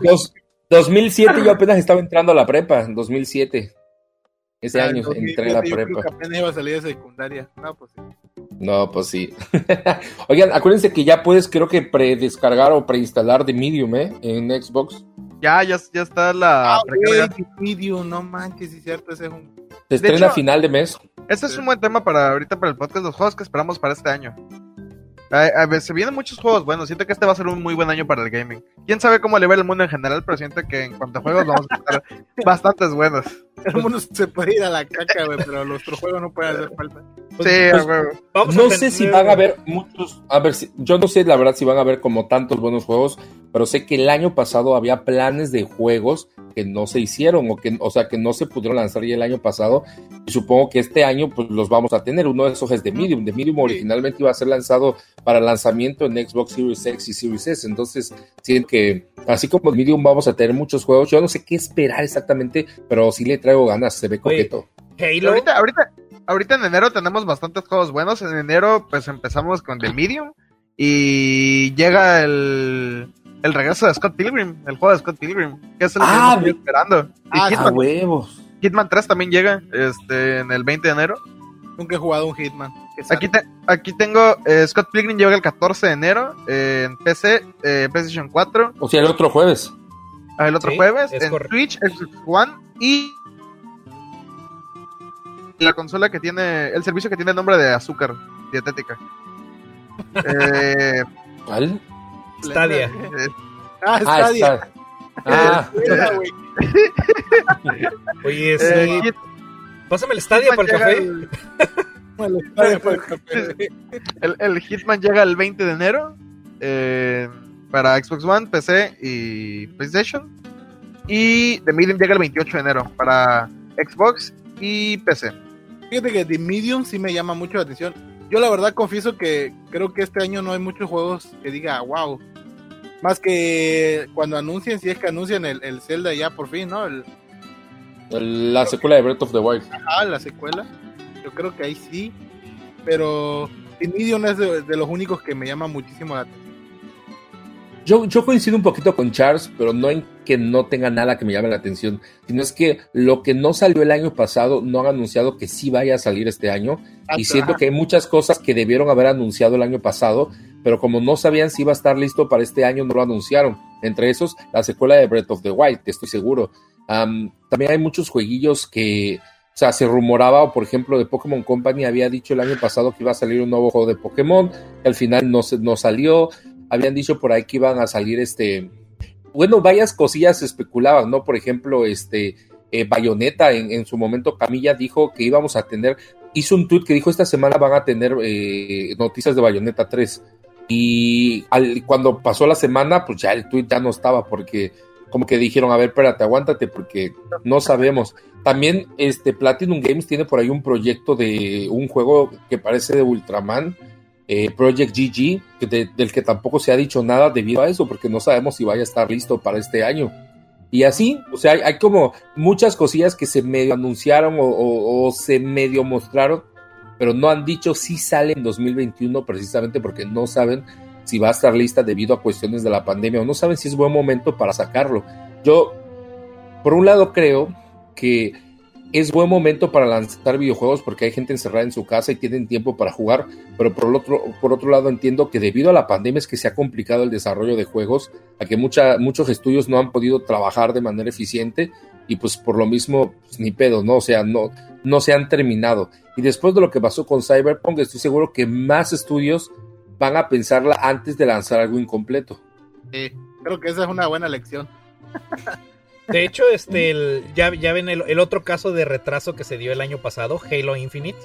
dos- 2007 yo apenas estaba entrando a la prepa, 2007. Ese año en 2007 entré a la yo creo prepa. que apenas iba a salir de secundaria. No, pues sí. No, pues sí. Oigan, acuérdense que ya puedes creo que predescargar o preinstalar The Medium, ¿eh? En Xbox. Ya, ya, ya está la Ah, Medium, no manches, sí es cierto, ese es un... Se estrena a final de mes. Este es un buen tema para ahorita para el podcast, los juegos que esperamos para este año. A, a se vienen muchos juegos buenos. Siento que este va a ser un muy buen año para el gaming. Quién sabe cómo le va el mundo en general, pero siento que en cuanto a juegos vamos a estar bastantes buenos. El mundo se puede ir a la caca, güey, pero los otros juegos no pueden hacer falta. Pues, Sí, pues, vamos No sé si van a haber muchos, a ver, si, yo no sé la verdad si van a haber como tantos buenos juegos, pero sé que el año pasado había planes de juegos que no se hicieron o que, o sea, que no se pudieron lanzar ya el año pasado y supongo que este año pues los vamos a tener. Uno de esos es de Medium. De Medium originalmente iba a ser lanzado para lanzamiento en Xbox Series X y Series S, entonces siento que así como Medium vamos a tener muchos juegos. Yo no sé qué esperar exactamente, pero sí le traigo ganas. Se ve Oye, coqueto. Halo. Ahorita, ahorita, ahorita en enero tenemos bastantes juegos buenos. En enero, pues empezamos con The Medium. Y llega el, el regreso de Scott Pilgrim, el juego de Scott Pilgrim, que es el que Ah, estoy vi- esperando. Y Ah, Hitman, huevos. Hitman 3 también llega este, en el 20 de enero. Nunca he jugado un Hitman. Aquí, te- aquí tengo eh, Scott Pilgrim llega el 14 de enero eh, en PC, eh, PlayStation 4, O sea, el otro jueves. ah, el otro Sí, jueves, es en correcto. Switch, Xbox One y la consola que tiene, el servicio que tiene el nombre de azúcar dietética. eh, ¿Cuál? Stadia. eh, Ah, Ah, Stadia. está. Ah, güey. Oye, sí. eh, Pásame el estadio Hitman para el café. el- Vale, Stadia para el café. El, el Hitman llega el 20 de enero eh, para Xbox One, PC y PlayStation. Y The Medium llega el 28 de enero para Xbox y PC. Fíjate que The Medium sí me llama mucho la atención. Yo la verdad confieso que creo que este año no hay muchos juegos que diga, wow. Más que cuando anuncien, si es que anuncian el, el Zelda ya por fin, ¿no? El, la secuela de Breath of the Wild. ah, la secuela. Yo creo que ahí sí. Pero The Medium es de, de los únicos que me llama muchísimo la atención. Yo, yo coincido un poquito con Charles, pero no en que no tenga nada que me llame la atención, sino es que lo que no salió el año pasado no han anunciado que sí vaya a salir este año. Y siento que hay muchas cosas que debieron haber anunciado el año pasado, pero como no sabían si iba a estar listo para este año, no lo anunciaron. Entre esos, la secuela de Breath of the Wild, que estoy seguro. también hay muchos jueguillos que, o sea, se rumoraba, por ejemplo, de Pokémon Company había dicho el año pasado que iba a salir un nuevo juego de Pokémon, al final no, no salió. Habían dicho por ahí que iban a salir este. Bueno, varias cosillas especulaban, ¿no? Por ejemplo, este. Eh, Bayonetta en, en, su momento Camilla dijo que íbamos a tener, hizo un tweet que dijo esta semana van a tener eh, noticias de Bayonetta 3 y al, cuando pasó la semana pues ya el tweet ya no estaba porque como que dijeron a ver espérate aguántate porque no sabemos también este Platinum Games tiene por ahí un proyecto de un juego que parece de Ultraman eh, Project GG del que tampoco se ha dicho nada debido a eso porque no sabemos si vaya a estar listo para este año y así, o sea, hay, como muchas cosillas que se medio anunciaron o, se medio mostraron, pero no han dicho si sale en 2021 precisamente porque no saben si va a estar lista debido a cuestiones de la pandemia o no saben si es buen momento para sacarlo. Yo, por un lado, creo que es buen momento para lanzar videojuegos porque hay gente encerrada en su casa y tienen tiempo para jugar, pero por otro, por otro lado entiendo que debido a la pandemia es que se ha complicado el desarrollo de juegos, a que mucha, muchos estudios no han podido trabajar de manera eficiente y pues por lo mismo pues, ni pedo, ¿no? O sea, no, no se han terminado. Y después de lo que pasó con Cyberpunk, estoy seguro que más estudios van a pensarla antes de lanzar algo incompleto. Sí, creo que esa es una buena lección. De hecho, este, ya, ya ven el, otro caso de retraso que se dio el año pasado, Halo Infinite.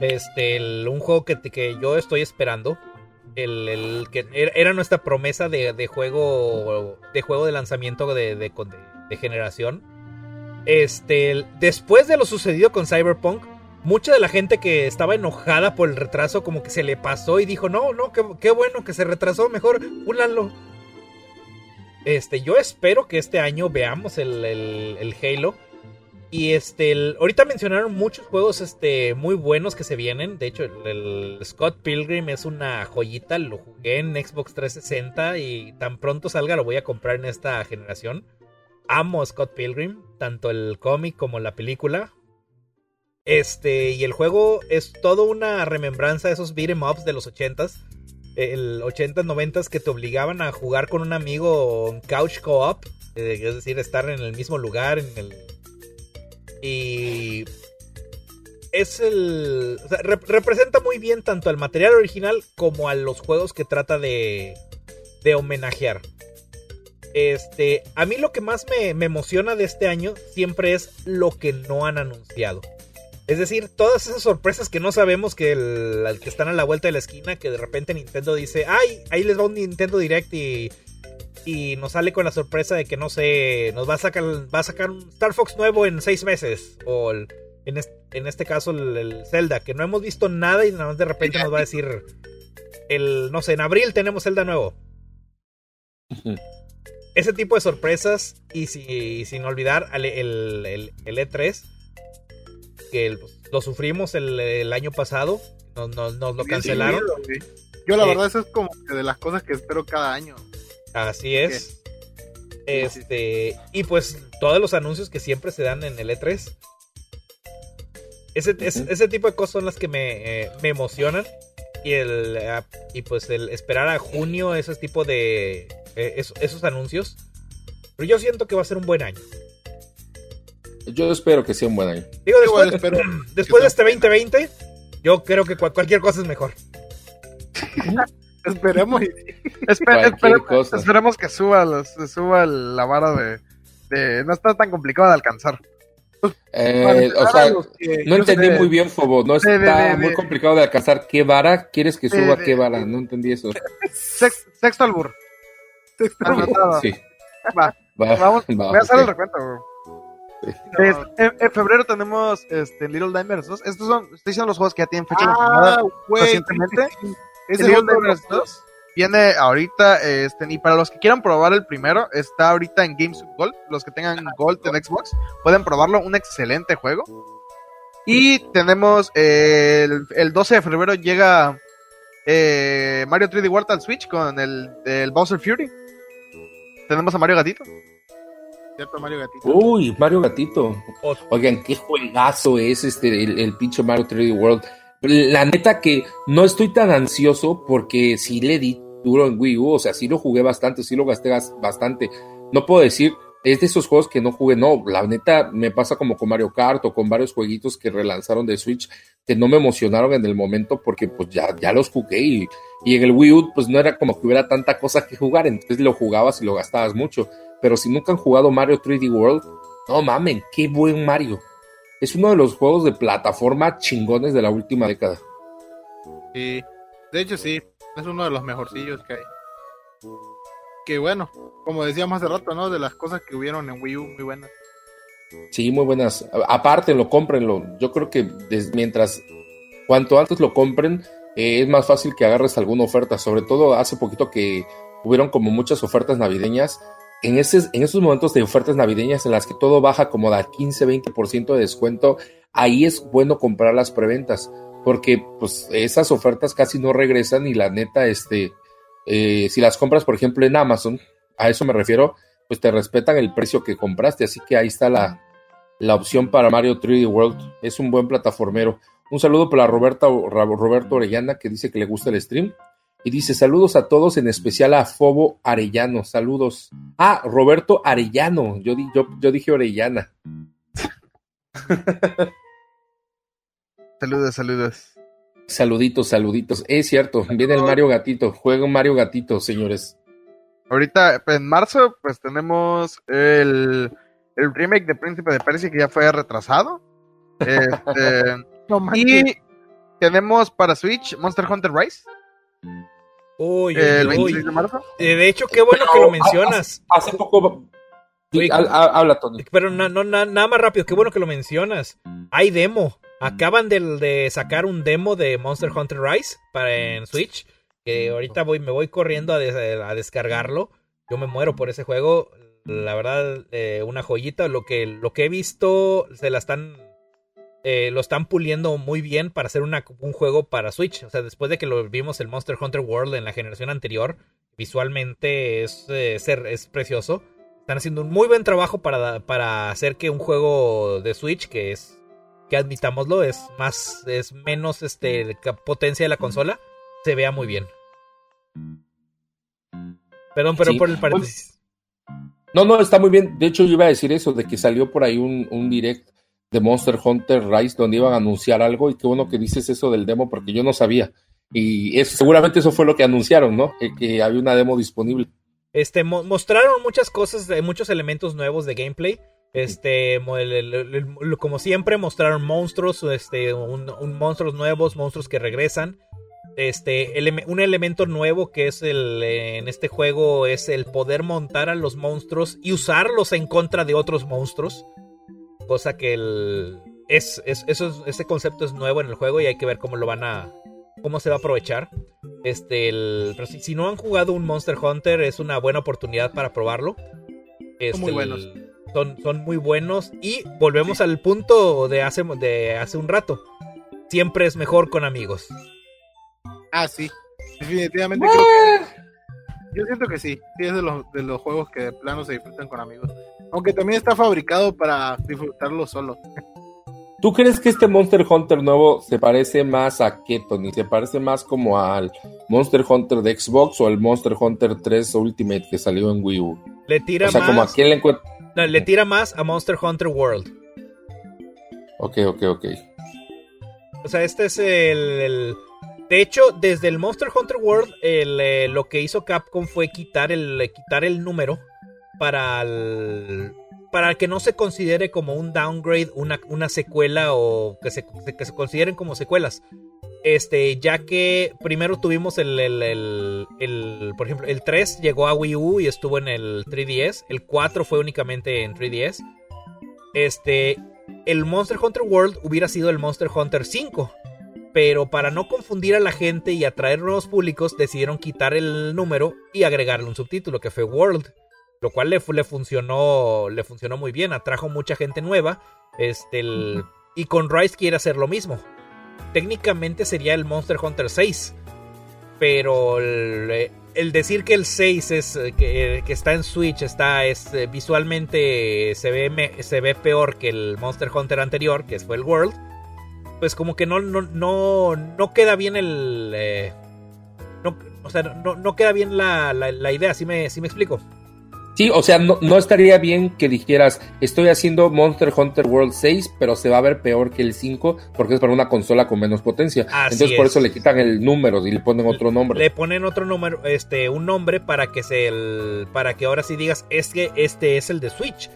Este, un juego que, que yo estoy esperando. El, que era nuestra promesa de, juego de juego de lanzamiento de, de, generación. Este, después de lo sucedido con Cyberpunk, mucha de la gente que estaba enojada por el retraso como que se le pasó y dijo, no, no, qué, qué bueno que se retrasó, mejor púlalo. Este, yo espero que este año veamos el, Halo. Y este, ahorita mencionaron muchos juegos este, muy buenos que se vienen. De hecho, el, Scott Pilgrim es una joyita. Lo jugué en Xbox 360 y tan pronto salga lo voy a comprar en esta generación. Amo Scott Pilgrim, tanto el cómic como la película. Este, y el juego es todo una remembranza de esos beat'em ups de los 80s el 80 90 que te obligaban a jugar con un amigo en couch co-op, eh, es decir, estar en el mismo lugar, y es el representa muy bien tanto al material original como a los juegos que trata de de homenajear. Este, a mí lo que más me, me emociona de este año siempre es lo que no han anunciado. Es decir, todas esas sorpresas que no sabemos que, el, que están a la vuelta de la esquina, que de repente Nintendo dice, ay, ahí les va un Nintendo Direct y, y nos sale con la sorpresa de que no sé, nos va a sacar, va a sacar un Star Fox nuevo en seis meses. O en, este, caso el, Zelda, que no hemos visto nada y nada más de repente nos va a decir, el, no sé, en abril tenemos Zelda nuevo. Ese tipo de sorpresas y, sin olvidar el, el E3 que lo sufrimos el, año pasado, nos, nos, lo cancelaron. Yo la eh, verdad eso es como de las cosas que espero cada año. Así es. Este, y pues todos los anuncios que siempre se dan en el E3. Ese, ese tipo de cosas son las que me, eh, me emocionan. Y, el, ah, y pues el esperar a junio ese tipo de eh, esos anuncios. Pero yo siento que va a ser un buen año. Yo espero que sea un buen año. Digo, después, después de este 2020, yo creo que cualquier cosa es mejor. esperemos, esperemos que suba, suba la vara de, No está tan complicado de alcanzar. Eh, o sea, no entendí muy bien, Fobo. No está muy complicado de alcanzar. ¿Qué vara? ¿Quieres que suba qué vara? No entendí eso. sexto albur. Sexto Sí. Va. Vamos, voy a hacer el recuento. En, febrero tenemos este, Little Nightmares 2. Estos son, estoy diciendo los juegos que ya tienen fecha ah, recientemente. Little Nightmares 2 viene ahorita, este, y para los que quieran probar el primero, está ahorita en Games Gold. Los que tengan Gold en Xbox pueden probarlo, un excelente juego. Y tenemos el, el 12 de febrero llega eh, Mario 3D World al Switch con el, el Bowser Fury. Tenemos a Mario Gatito. Mario Gatito. Uy, Mario Gatito. Oigan, qué juegazo es este, el, pinche Mario 3D World. La neta que no estoy tan ansioso porque sí le di duro en Wii U, o sea, sí lo jugué bastante, sí lo gasté bastante. No puedo decir, es de esos juegos que no jugué, no, la neta me pasa como con Mario Kart o con varios jueguitos que relanzaron de Switch que no me emocionaron en el momento porque pues ya, ya los jugué y, y en el Wii U pues no era como que hubiera tanta cosa que jugar, entonces lo jugabas y lo gastabas mucho. Pero si nunca han jugado Mario 3D World, no mamen, qué buen Mario. Es uno de los juegos de plataforma chingones de la última década. Sí, de hecho sí, es uno de los mejorcillos que hay. Que bueno, como decíamos hace rato, ¿no? De las cosas que hubieron en Wii U, muy buenas. Sí, muy buenas. Aparte, lo cómprenlo. Yo creo que mientras, cuanto antes lo compren, eh, es más fácil que agarres alguna oferta. Sobre todo hace poquito que hubieron como muchas ofertas navideñas en, ese, en esos momentos de ofertas navideñas en las que todo baja como da 15-20% de descuento, ahí es bueno comprar las preventas, porque pues esas ofertas casi no regresan y la neta, este, eh, si las compras, por ejemplo, en Amazon, a eso me refiero, pues te respetan el precio que compraste, así que ahí está la, la opción para Mario 3D World, es un buen plataformero. Un saludo para Roberta, Roberto Orellana que dice que le gusta el stream. Y dice, saludos a todos, en especial a Fobo Arellano. Saludos. Ah, Roberto Arellano. Yo, yo, yo dije Orellana. saludos, saludos. Saluditos, saluditos. Es cierto, viene el Mario Gatito. Juega un Mario Gatito, señores. Ahorita, en marzo, pues tenemos el, el remake de Príncipe de Persia que ya fue retrasado. Este, y tenemos para Switch Monster Hunter Rise. Uy, el 26 de marzo. Eh, de hecho, qué bueno que lo mencionas. Hace poco. habla, Tony. Pero no, no, nada más rápido, qué bueno que lo mencionas. Hay demo. Acaban de, sacar un demo de Monster Hunter Rise para en Switch. Que ahorita voy, me voy corriendo a, descargarlo. Yo me muero por ese juego. La verdad, eh, una joyita. Lo que, lo que he visto, se la están eh, lo están puliendo muy bien para hacer un juego para Switch. O sea, después de que lo vimos el Monster Hunter World en la generación anterior, visualmente es, eh, es precioso. Están haciendo un muy buen trabajo para, para hacer que un juego de Switch, que es, que admitámoslo, es más, es menos este, potencia de la consola, se vea muy bien. Perdón, pero por el paréntesis. No, no, está muy bien. De hecho, yo iba a decir eso, de que salió por ahí un, un direct de Monster Hunter Rise donde iban a anunciar algo y qué bueno que dices eso del demo porque yo no sabía. Y seguramente eso fue lo que anunciaron, ¿no? Que, había una demo disponible. Este, mostraron muchas cosas, muchos elementos nuevos de gameplay. Este, como siempre, mostraron monstruos, este, un, monstruos nuevos, monstruos que regresan. Este, un elemento nuevo que es el en este juego es el poder montar a los monstruos y usarlos en contra de otros monstruos. Cosa que el, es, eso, ese concepto es nuevo en el juego y hay que ver cómo lo van a. cómo se va a aprovechar. Este, el, pero si, no han jugado un Monster Hunter, es una buena oportunidad para probarlo. son muy este, buenos. son, son, muy buenos. Y volvemos al punto de hace, de hace un rato. Siempre es mejor con amigos. Ah, sí. Definitivamente creo que. Yo siento que sí. Sí, es de los, de los juegos que de plano se disfrutan con amigos. Aunque también está fabricado para disfrutarlo solo. ¿Tú crees que este Monster Hunter nuevo se parece más a qué, Tony? ¿Se parece más como al Monster Hunter de Xbox o al Monster Hunter 3 Ultimate que salió en Wii U? Le tira o sea, más. Como a quién le encuentra. le tira más a Monster Hunter World. Ok, ok, ok. O sea, este es el. De hecho, desde el Monster Hunter World, eh, lo que hizo Capcom fue quitar el, quitar el número para para que no se considere como un downgrade, una, una secuela o que se, que se consideren como secuelas. Este, ya que primero tuvimos el, el, por ejemplo, el 3 llegó a Wii U y estuvo en el 3DS, el 4 fue únicamente en 3DS. Este, el Monster Hunter World hubiera sido el Monster Hunter 5, pero para no confundir a la gente y atraer nuevos públicos decidieron quitar el número y agregarle un subtítulo que fue World lo cual le, le, funcionó le funcionó muy bien, atrajo mucha gente nueva, este y con Rise quiere hacer lo mismo. Técnicamente sería el Monster Hunter 6, pero el, decir que el 6 es que, está en Switch, está es visualmente se ve se ve peor que el Monster Hunter anterior, que fue el World. pues como que no, no, no, no queda bien el... eh, no, o sea, no, no queda bien la, la, la idea, ¿sí me, sí me explico? Sí, o sea, no, no estaría bien que dijeras, estoy haciendo Monster Hunter World 6, pero se va a ver peor que el 5 porque es para una consola con menos potencia. Así Entonces por es. eso le quitan el número y le ponen otro nombre. Le ponen otro número, este, un nombre para que se el, para que ahora sí digas, es que este es el de Switch.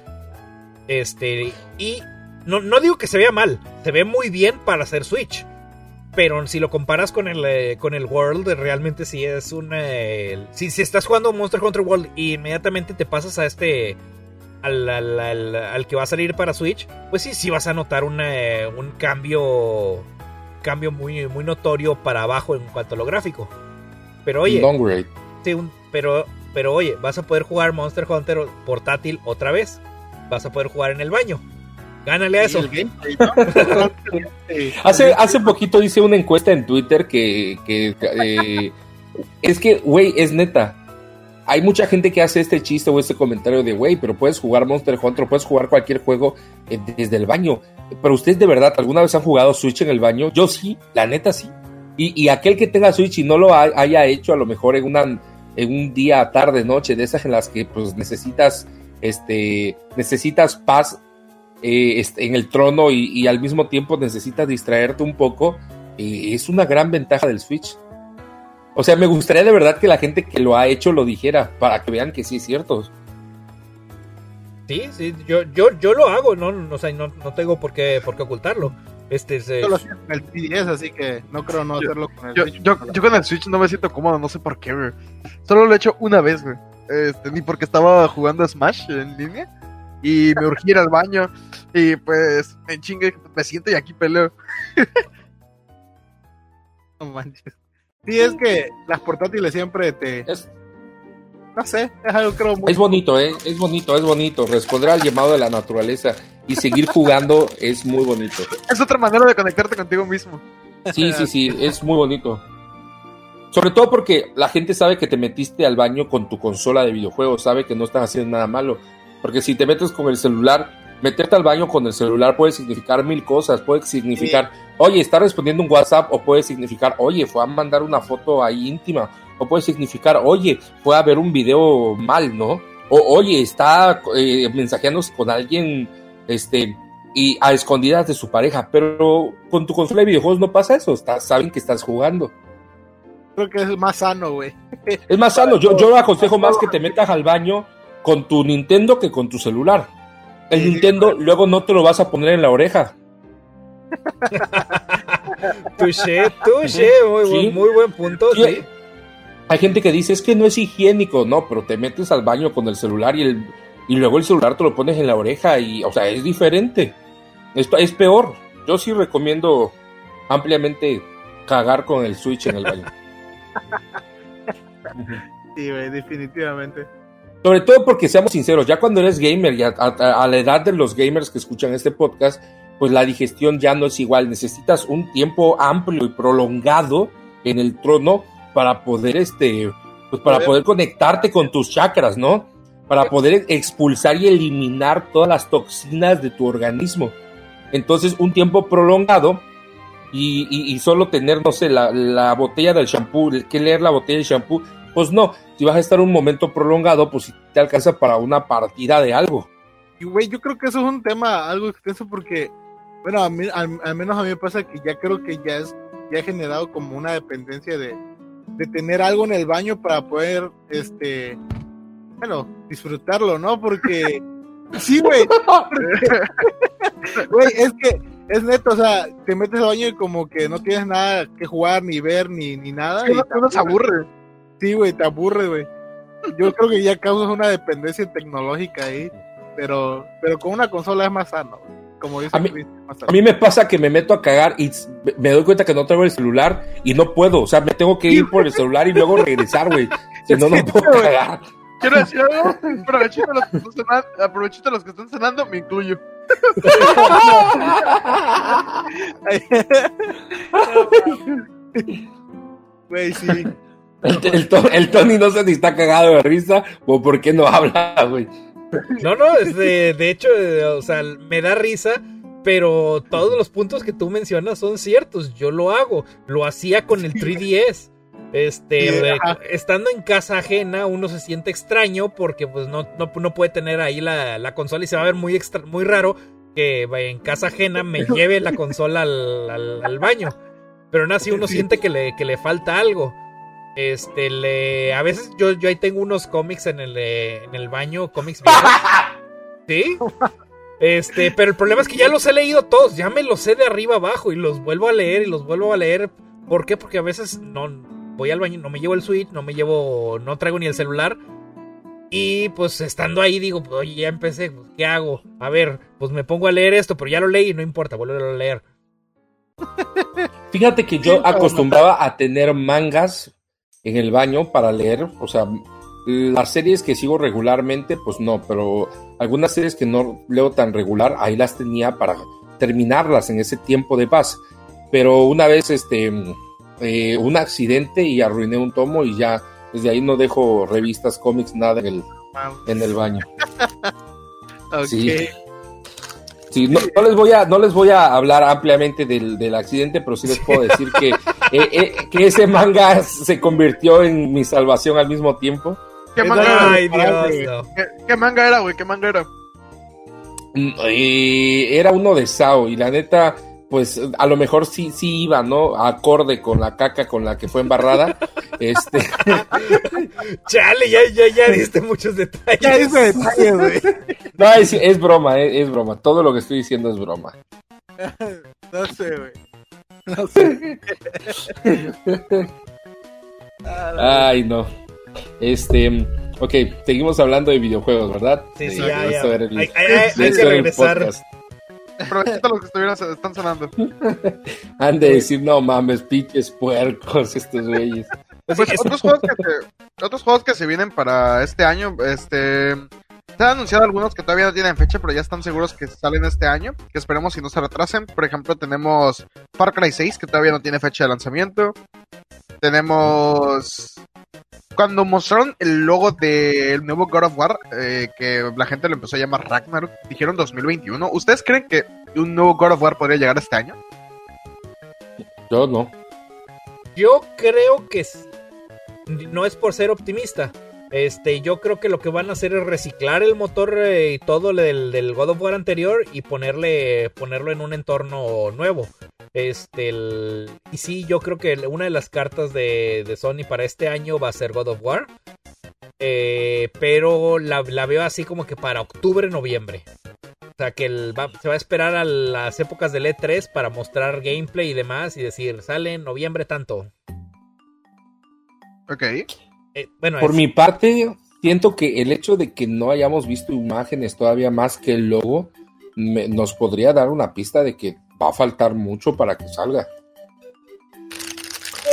Este, y no, no digo que se vea mal, se ve muy bien para hacer Switch. Pero si lo comparas con el, eh, con el World, realmente sí es un... eh, si, si estás jugando Monster Hunter World y inmediatamente te pasas a este... Al, al- al- al que va a salir para Switch, pues sí, sí vas a notar un, eh, un cambio... Cambio muy, muy notorio para abajo en cuanto a lo gráfico. Pero oye, Downgrade. Sí, un- pero, pero oye, vas a poder jugar Monster Hunter portátil otra vez. Vas a poder jugar en el baño. Gánale a eso. gameplay, ¿no? Hace, hace poquito hice una encuesta en Twitter que, que, eh, es que, güey, es neta. Hay mucha gente que hace este chiste o este comentario de, güey, pero puedes jugar Monster Hunter, puedes jugar cualquier juego eh, desde el baño. Pero ustedes de verdad, ¿alguna vez han jugado Switch en el baño? Yo sí, la neta sí. Y, y aquel que tenga Switch y no lo ha- haya hecho a lo mejor en, una, en un día, tarde, noche, de esas en las que pues necesitas, este, necesitas paz eh, este, en el trono y, y al mismo tiempo necesitas distraerte un poco, eh, es una gran ventaja del Switch. O sea, me gustaría de verdad que la gente que lo ha hecho lo dijera, para que vean que sí es cierto. Sí, sí, yo, yo, yo lo hago, no, no, o sea, no, no tengo por qué, por qué ocultarlo. Este es, eh, Yo lo hacía con el 3DS, así que no creo no Yo- hacerlo con el Yo, Switch. yo, yo con el Switch no me siento cómodo, no sé por qué, güey. Solo lo he hecho una vez, güey. Este, ni porque estaba jugando Smash en línea y me urgí ir al baño y pues en chingue me siento y aquí peleo. No manches. Sí, es que las portátiles siempre te. Es, No sé, es algo creo muy. es bonito, ¿eh? Es bonito, es bonito. Responder al llamado de la naturaleza y seguir jugando es muy bonito. Es otra manera de conectarte contigo mismo. Sí, sí, sí, es muy bonito. Sobre todo porque la gente sabe que te metiste al baño con tu consola de videojuegos, sabe que no estás haciendo nada malo. Porque si te metes con el celular, meterte al baño con el celular puede significar mil cosas. Puede significar, oye, está respondiendo un WhatsApp, o puede significar, oye, fue a mandar una foto ahí íntima, o puede significar, oye, fue a ver un video mal, ¿no? O oye, está eh, mensajeándose con alguien, este, y a escondidas de su pareja, pero con tu consola de videojuegos no pasa eso, estás- saben que estás jugando. Creo que es más sano, güey. Es más sano, yo, yo aconsejo más que te metas al baño con tu Nintendo que con tu celular. El Sí, Nintendo luego no te lo vas a poner en la oreja. touché, touché, muy, Sí. buen- muy buen punto, Sí, sí. Hay gente que dice, es que no es higiénico, no, pero te metes al baño con el celular y, el, y luego el celular te lo pones en la oreja y, o sea, es diferente. Esto es peor. Yo sí recomiendo ampliamente cagar con el Switch en el baño. Sí, güey, definitivamente. Sobre todo porque seamos sinceros, ya cuando eres gamer y a, a- a la edad de los gamers que escuchan este podcast, pues la digestión ya no es igual. Necesitas un tiempo amplio y prolongado en el trono para poder, este, pues para Poder- poder conectarte con tus chakras, ¿no? Para poder expulsar y eliminar todas las toxinas de tu organismo. Entonces, un tiempo prolongado y, y- y solo tener, no sé, la, la botella del shampoo, que leer la botella del shampoo, pues no, si vas a estar un momento prolongado, pues si te alcanza para una partida de algo. Y, güey, yo creo que eso es un tema algo extenso porque, bueno, a mí, al, al menos a mí me pasa que ya creo que ya es, ya he generado como una dependencia de, de tener algo en el baño para poder, este, bueno, disfrutarlo, ¿no? Porque, sí, güey, güey, es que, es neto, o sea, te metes al baño y como que no tienes nada que jugar, ni ver, ni, ni nada. y Uno, te aburre. Sí, güey, te aburre, güey. Yo creo que ya causas una dependencia tecnológica ahí, pero, pero con una consola es más sano, güey. como dice A mí- Chris, es más sano. A mí me pasa que me meto a cagar y me doy cuenta que no traigo el celular y no puedo, o sea, me tengo que ir por el celular y luego regresar, güey. Si no, no puedo cagar. Quiero decir algo, aprovechito los que están cenando, aprovechito los que están cenando, me incluyo. Güey, sí. El, el To- el Tony no sé si está cagado de risa o por qué no habla, güey. No, no, es de, de hecho, o sea, me da risa pero todos los puntos que tú mencionas son ciertos. Yo lo hago. Lo hacía con el 3DS. Este, estando en casa ajena, uno se siente extraño porque pues no, no, no puede tener ahí la, la consola y se va a ver muy extra, muy raro que vaya, en casa ajena me lleve la consola al, al- al baño. Pero aún así uno siente que le, que le falta algo. Este, le, a veces yo, yo ahí tengo unos cómics en el, en el baño, cómics viejos. ¿Sí? Este, pero el problema es que ya los he leído todos, ya me los sé de arriba abajo y los vuelvo a leer y los vuelvo a leer. ¿Por qué? Porque a veces no voy al baño, no me llevo el Switch, no me llevo, no traigo ni el celular. Y pues estando ahí digo, pues, oye, ya empecé, pues, ¿qué hago? A ver, pues me pongo a leer esto, pero ya lo leí y no importa, vuelvo a leer. Fíjate que yo acostumbraba a tener mangas en el baño para leer, o sea, las series que sigo regularmente, pues no, pero algunas series que no leo tan regular, ahí las tenía para terminarlas en ese tiempo de paz. Pero una vez, este, eh, un accidente y arruiné un tomo y ya desde ahí no dejo revistas, cómics, nada en el, en el baño. Ok. Sí. Sí, no, no les voy a, no les voy a hablar ampliamente del, del accidente, pero sí les puedo decir que, eh, eh, que ese manga se convirtió en mi salvación al mismo tiempo. ¿Qué manga, era? Ay, parado, Dios, güey. no. ¿Qué, qué manga era, güey? ¿Qué manga era? Mm, eh, era uno de Sao y la neta, pues a lo mejor sí, sí iba, ¿no? Acorde con la caca con la que fue embarrada. este, Chale, ya, ya, ya diste muchos detalles. Ya dice detalles, güey. no, es, es broma, es broma. Todo lo que estoy diciendo es broma. No sé, güey. No sé. Ay, no. Este, ok, seguimos hablando de videojuegos, ¿verdad? Sí, sí, De- ya, ya. el- Hay, hay- hay- que regresar. Aprovechito los que estuvieran, están sonando. Han de decir, no mames, pinches puercos estos güeyes. Pues Pues sí, es- otros juegos, que se, otros juegos que se vienen para este año, este... Se han anunciado algunos que todavía no tienen fecha, pero ya están seguros que salen este año, que esperemos si no se retrasen. Por ejemplo, tenemos Far Cry 6, que todavía no tiene fecha de lanzamiento. Tenemos... Cuando mostraron el logo del nuevo God of War, eh, que la gente lo empezó a llamar Ragnarok, dijeron 2021. ¿Ustedes creen que un nuevo God of War podría llegar este año? Yo no. Yo creo que no es por ser optimista. Este, yo creo que lo que van a hacer es reciclar el motor eh, y todo del, God of War anterior y ponerle ponerlo en un entorno nuevo. Este, y sí, yo creo que una de las cartas de, Sony para este año va a ser God of War. Eh, pero la, veo así como que para octubre, noviembre. O sea, que el se va a esperar a las épocas del E3 para mostrar gameplay y demás y decir, sale en noviembre tanto. Ok. Eh, bueno, Por es- mi parte, siento que el hecho de que no hayamos visto imágenes todavía más que el logo me- nos podría dar una pista de que va a faltar mucho para que salga.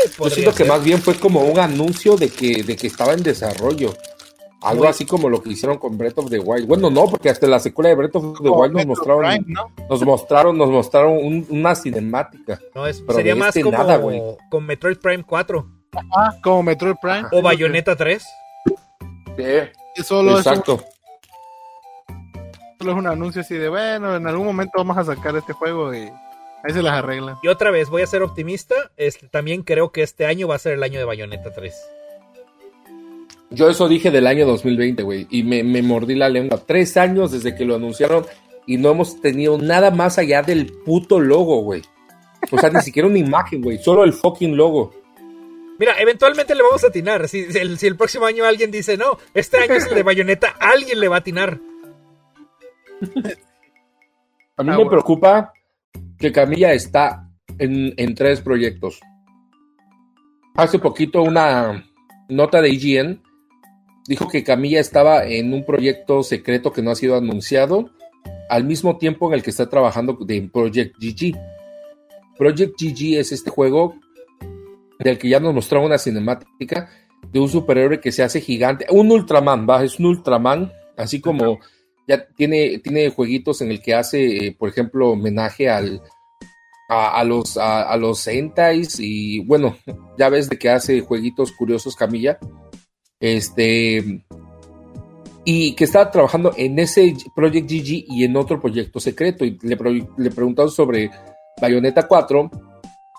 eh, Yo siento que más bien fue como un anuncio de que, de que estaba en desarrollo. Algo Muy- así como lo que hicieron con Breath of the Wild. Bueno, no, porque hasta la secuela de Breath of the Como Wild nos mostraron, Prime, ¿no? nos mostraron, nos mostraron un- una cinemática. No, es- pero sería más este como nada, güey. con Metroid Prime 4 Ah, como Metroid Prime. o Bayonetta 3. Y solo es, un, Exacto. solo es un anuncio así de, bueno, en algún momento vamos a sacar este juego y ahí se las arreglan. Y otra vez, voy a ser optimista. Este, también creo que este año va a ser el año de Bayonetta 3. Yo eso dije del año 2020, güey, y me, me mordí la lengua. Tres años desde que lo anunciaron y no hemos tenido nada más allá del puto logo, güey. O sea, ni siquiera una imagen, güey, solo el fucking logo. Mira, eventualmente le vamos a atinar. Si, si el, si el próximo año alguien dice, no, este año es el de Bayonetta, alguien le va a atinar. A mí Ah, me bueno. preocupa que Camilla está en, en tres proyectos. Hace poquito una nota de IGN dijo que Camilla estaba en un proyecto secreto que no ha sido anunciado al mismo tiempo en el que está trabajando de Project GG. Project GG es este juego del que ya nos mostraron una cinemática de un superhéroe que se hace gigante, un Ultraman, va, es un Ultraman, así como ya tiene, tiene jueguitos en el que hace, eh, por ejemplo, homenaje al, a, los, a, los y bueno, ya ves de que hace jueguitos curiosos Camilla. Este, y que estaba trabajando en ese Project GG y en otro proyecto secreto. Y le, le preguntaron sobre Bayonetta 4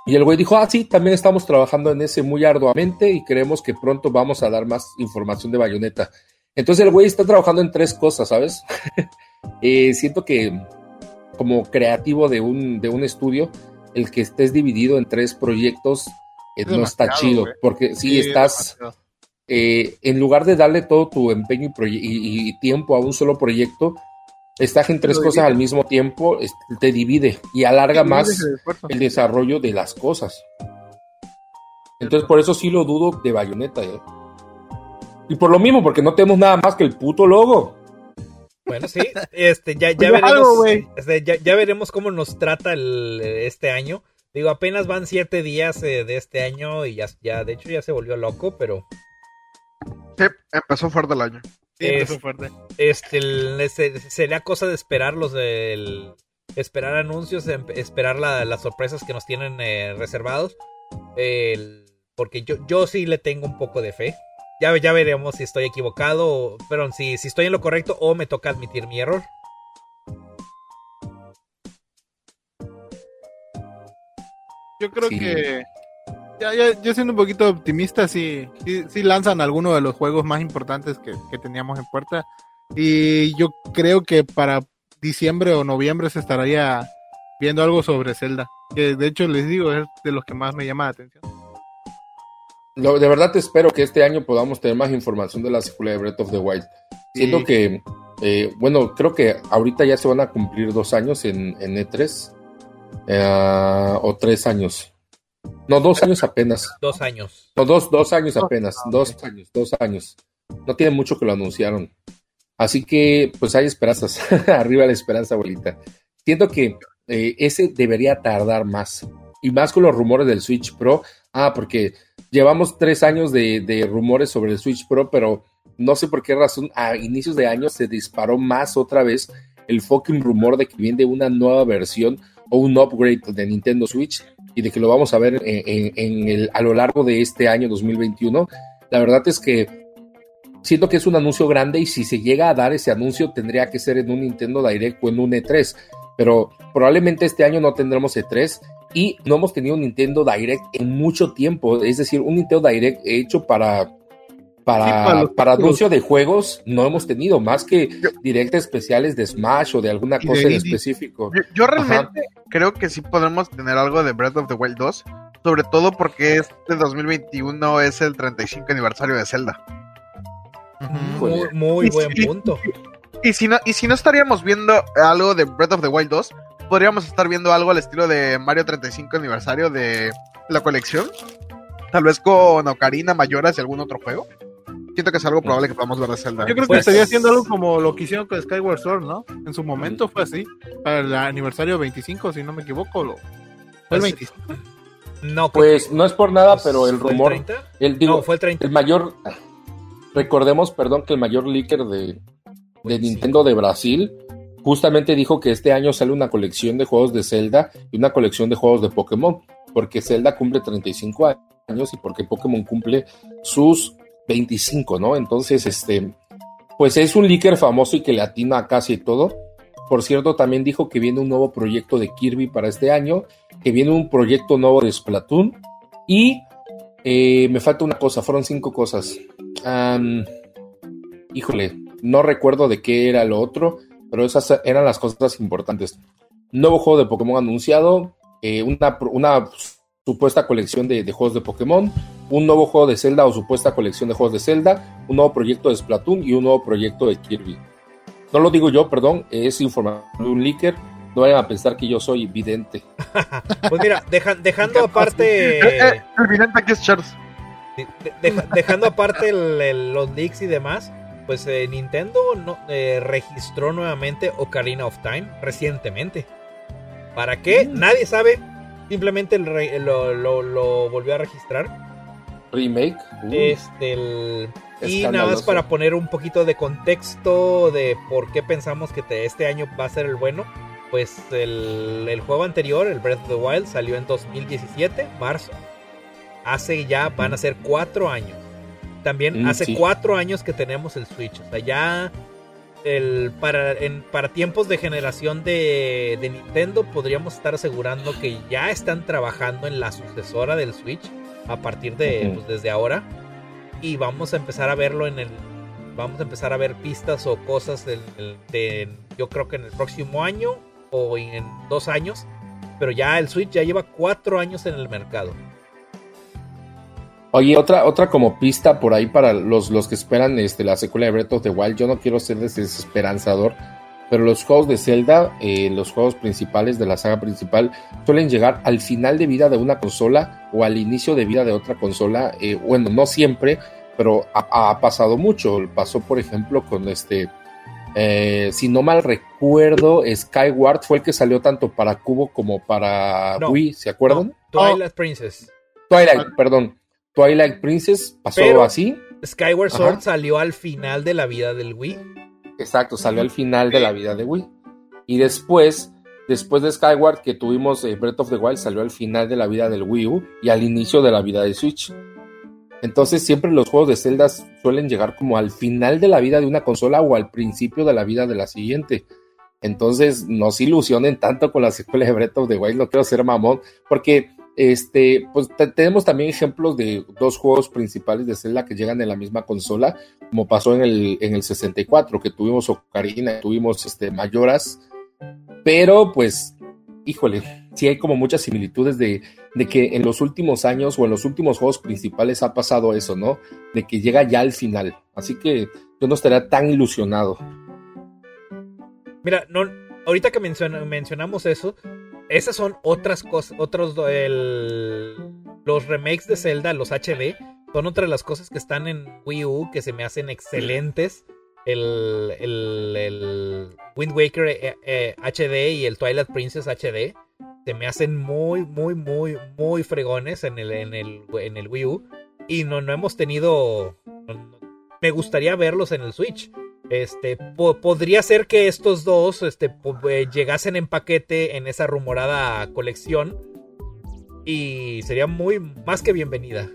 y el güey dijo, ah, sí, también estamos trabajando en ese muy arduamente y creemos que pronto vamos a dar más información de Bayonetta. Entonces el güey está trabajando en tres cosas, ¿sabes? eh, siento que como creativo de un, de un estudio, el que estés dividido en tres proyectos eh, no está chido, porque si estás, eh, en lugar de darle todo tu empeño y, y, tiempo a un solo proyecto, estás en tres cosas al mismo tiempo, te divide y alarga más el, desarrollo de las cosas. Entonces por eso sí lo dudo de Bayonetta. ¿eh? Y por lo mismo, porque no tenemos nada más que el puto logo. Bueno, sí, este, ya, ya veremos, este, ya, veremos cómo nos trata el, este año. Digo, apenas van siete días eh, de este año y ya, ya, de hecho ya se volvió loco, pero... Sí, empezó fuerte el año. Empezó fuerte. Este, sería cosa de esperar los del... Esperar anuncios, em, esperar las sorpresas que nos tienen eh, reservados. porque yo, yo sí le tengo un poco de fe. Ya, ya veremos si estoy equivocado, pero si, si estoy en lo correcto o me toca admitir mi error. Yo creo que ya, ya, yo siendo un poquito optimista, sí, sí, lanzan algunos de los juegos más importantes que, que, teníamos en puerta. Y yo creo que para diciembre o noviembre se estaría viendo algo sobre Zelda. Que de hecho les digo, es de los que más me llama la atención de verdad espero que este año podamos tener más información de la secuela de Breath of the Wild. Siento que, eh, bueno, creo que ahorita ya se van a cumplir dos años en, E3. Eh, o tres años. No, dos años apenas. Dos años. No, dos, dos años apenas. Dos años, dos años. No tiene mucho que lo anunciaron. Así que, pues hay esperanzas. Arriba la esperanza, abuelita. Siento que eh, ese debería tardar más. Y más con los rumores del Switch Pro. Ah, porque llevamos tres años de, rumores sobre el Switch Pro, pero no sé por qué razón a inicios de año se disparó más otra vez el fucking rumor de que viene una nueva versión o un upgrade de Nintendo Switch y de que lo vamos a ver en, el, a lo largo de este año 2021. La verdad es que siento que es un anuncio grande y si se llega a dar ese anuncio tendría que ser en un Nintendo Direct o en un E3, pero probablemente este año no tendremos E3 y no hemos tenido un Nintendo Direct en mucho tiempo, es decir, un Nintendo Direct hecho para para, para, anuncio de juegos no hemos tenido más que directos especiales de Smash o de alguna cosa en específico. Yo, realmente creo que sí podremos tener algo de Breath of the Wild 2, sobre todo porque este 2021 es el 35 aniversario de Zelda. Muy, muy buen punto. Y, si no, y si no estaríamos viendo algo de Breath of the Wild 2, podríamos estar viendo algo al estilo de Mario 35 aniversario de la colección. Tal vez con Ocarina, Mayoras y algún otro juego. Siento que es algo probable que podamos ver de Zelda. Yo creo que pues, estaría haciendo algo como lo que hicieron con Skyward Sword, ¿no? En su momento fue así. Para el aniversario 25, si no me equivoco. Lo... ¿Fue el 25? Pues, no, pues no es por nada, pero el rumor. El, digo, fue el 30. El mayor. Recordemos, perdón, que el mayor leaker de, de Nintendo de Brasil justamente dijo que este año sale una colección de juegos de Zelda y una colección de juegos de Pokémon, porque Zelda cumple 35 años y porque Pokémon cumple sus 25, ¿no? Entonces, este, pues es un leaker famoso y que le atina a casi todo. Por cierto, también dijo que viene un nuevo proyecto de Kirby para este año, que viene un proyecto nuevo de Splatoon y eh, me falta una cosa, fueron cinco cosas. híjole, no recuerdo de qué era lo otro, pero esas eran las cosas importantes. Nuevo juego de Pokémon anunciado, eh, una, una, supuesta colección de, juegos de Pokémon, un nuevo juego de Zelda o supuesta colección de juegos de Zelda, un nuevo proyecto de Splatoon y un nuevo proyecto de Kirby. No lo digo yo, perdón, es información de un leaker. No vayan a pensar que yo soy vidente. pues mira, dejando aparte. El vidente aquí es Charles. dejando aparte los leaks y demás, pues eh, Nintendo no, eh, registró nuevamente Ocarina of Time recientemente. ¿Para qué? Mm. Nadie sabe. Simplemente lo, lo, volvió a registrar. Remake. Uh. Este, y nada más para poner un poquito de contexto de por qué pensamos que este año va a ser el bueno. Pues el, el, juego anterior, el Breath of the Wild, salió en 2017, marzo. Hace ya, van a ser cuatro años. también Mm, hace sí. cuatro años que tenemos el Switch. O sea, ya el, para, en, para tiempos de generación de, de Nintendo podríamos estar asegurando que ya están trabajando en la sucesora del Switch a partir de pues, desde ahora. Y vamos a empezar a verlo en el... Vamos a empezar a ver pistas o cosas del- del- de, yo creo que en el próximo año o en dos años. Pero ya el Switch ya lleva cuatro años en el mercado. Oye, otra, otra como pista por ahí para los, los que esperan este, la secuela de Breath of the Wild. Yo no quiero ser desesperanzador, pero los juegos de Zelda, eh, los juegos principales de la saga principal, suelen llegar al final de vida de una consola o al inicio de vida de otra consola. Eh, bueno, no siempre, pero ha, ha pasado mucho. Pasó, por ejemplo, con este. eh, si no mal recuerdo, Skyward fue el que salió tanto para Cubo como para No. Wii, ¿se acuerdan? No, Twilight Princess. Twilight, perdón. Twilight Princess pasó Pero- así. Skyward Ajá. Sword salió al final de la vida del Wii. Exacto, salió al final de la vida de Wii. Y después, después de Skyward, que tuvimos eh, Breath of the Wild, salió al final de la vida del Wii U y al inicio de la vida de Switch. Entonces, siempre los juegos de Zelda suelen llegar como al final de la vida de una consola o al principio de la vida de la siguiente. Entonces, no se ilusionen tanto con la secuela de Breath of the Wild, no quiero ser mamón, porque este, pues te- tenemos también ejemplos de dos juegos principales de Zelda que llegan en la misma consola, como pasó en el, en el 64, que tuvimos Ocarina, tuvimos este, Mayoras, pero pues, híjole, sí hay como muchas similitudes de, que en los últimos años o en los últimos juegos principales ha pasado eso, ¿no? De que llega ya al final. Así que yo no estaría tan ilusionado. Mira, ahorita que menciona- mencionamos eso, esas son otras cosas, otros, el- los remakes de Zelda, los HD, son otra de las cosas que están en Wii U que se me hacen excelentes. El, el, Wind Waker eh, eh, HD y el Twilight Princess HD se me hacen muy, muy, muy, muy fregones en el, en el, en el Wii U. Y no, no hemos tenido. me gustaría verlos en el Switch. Este, po- podría ser que estos dos este, eh, llegasen en paquete en esa rumorada colección. Y sería muy más que bienvenida.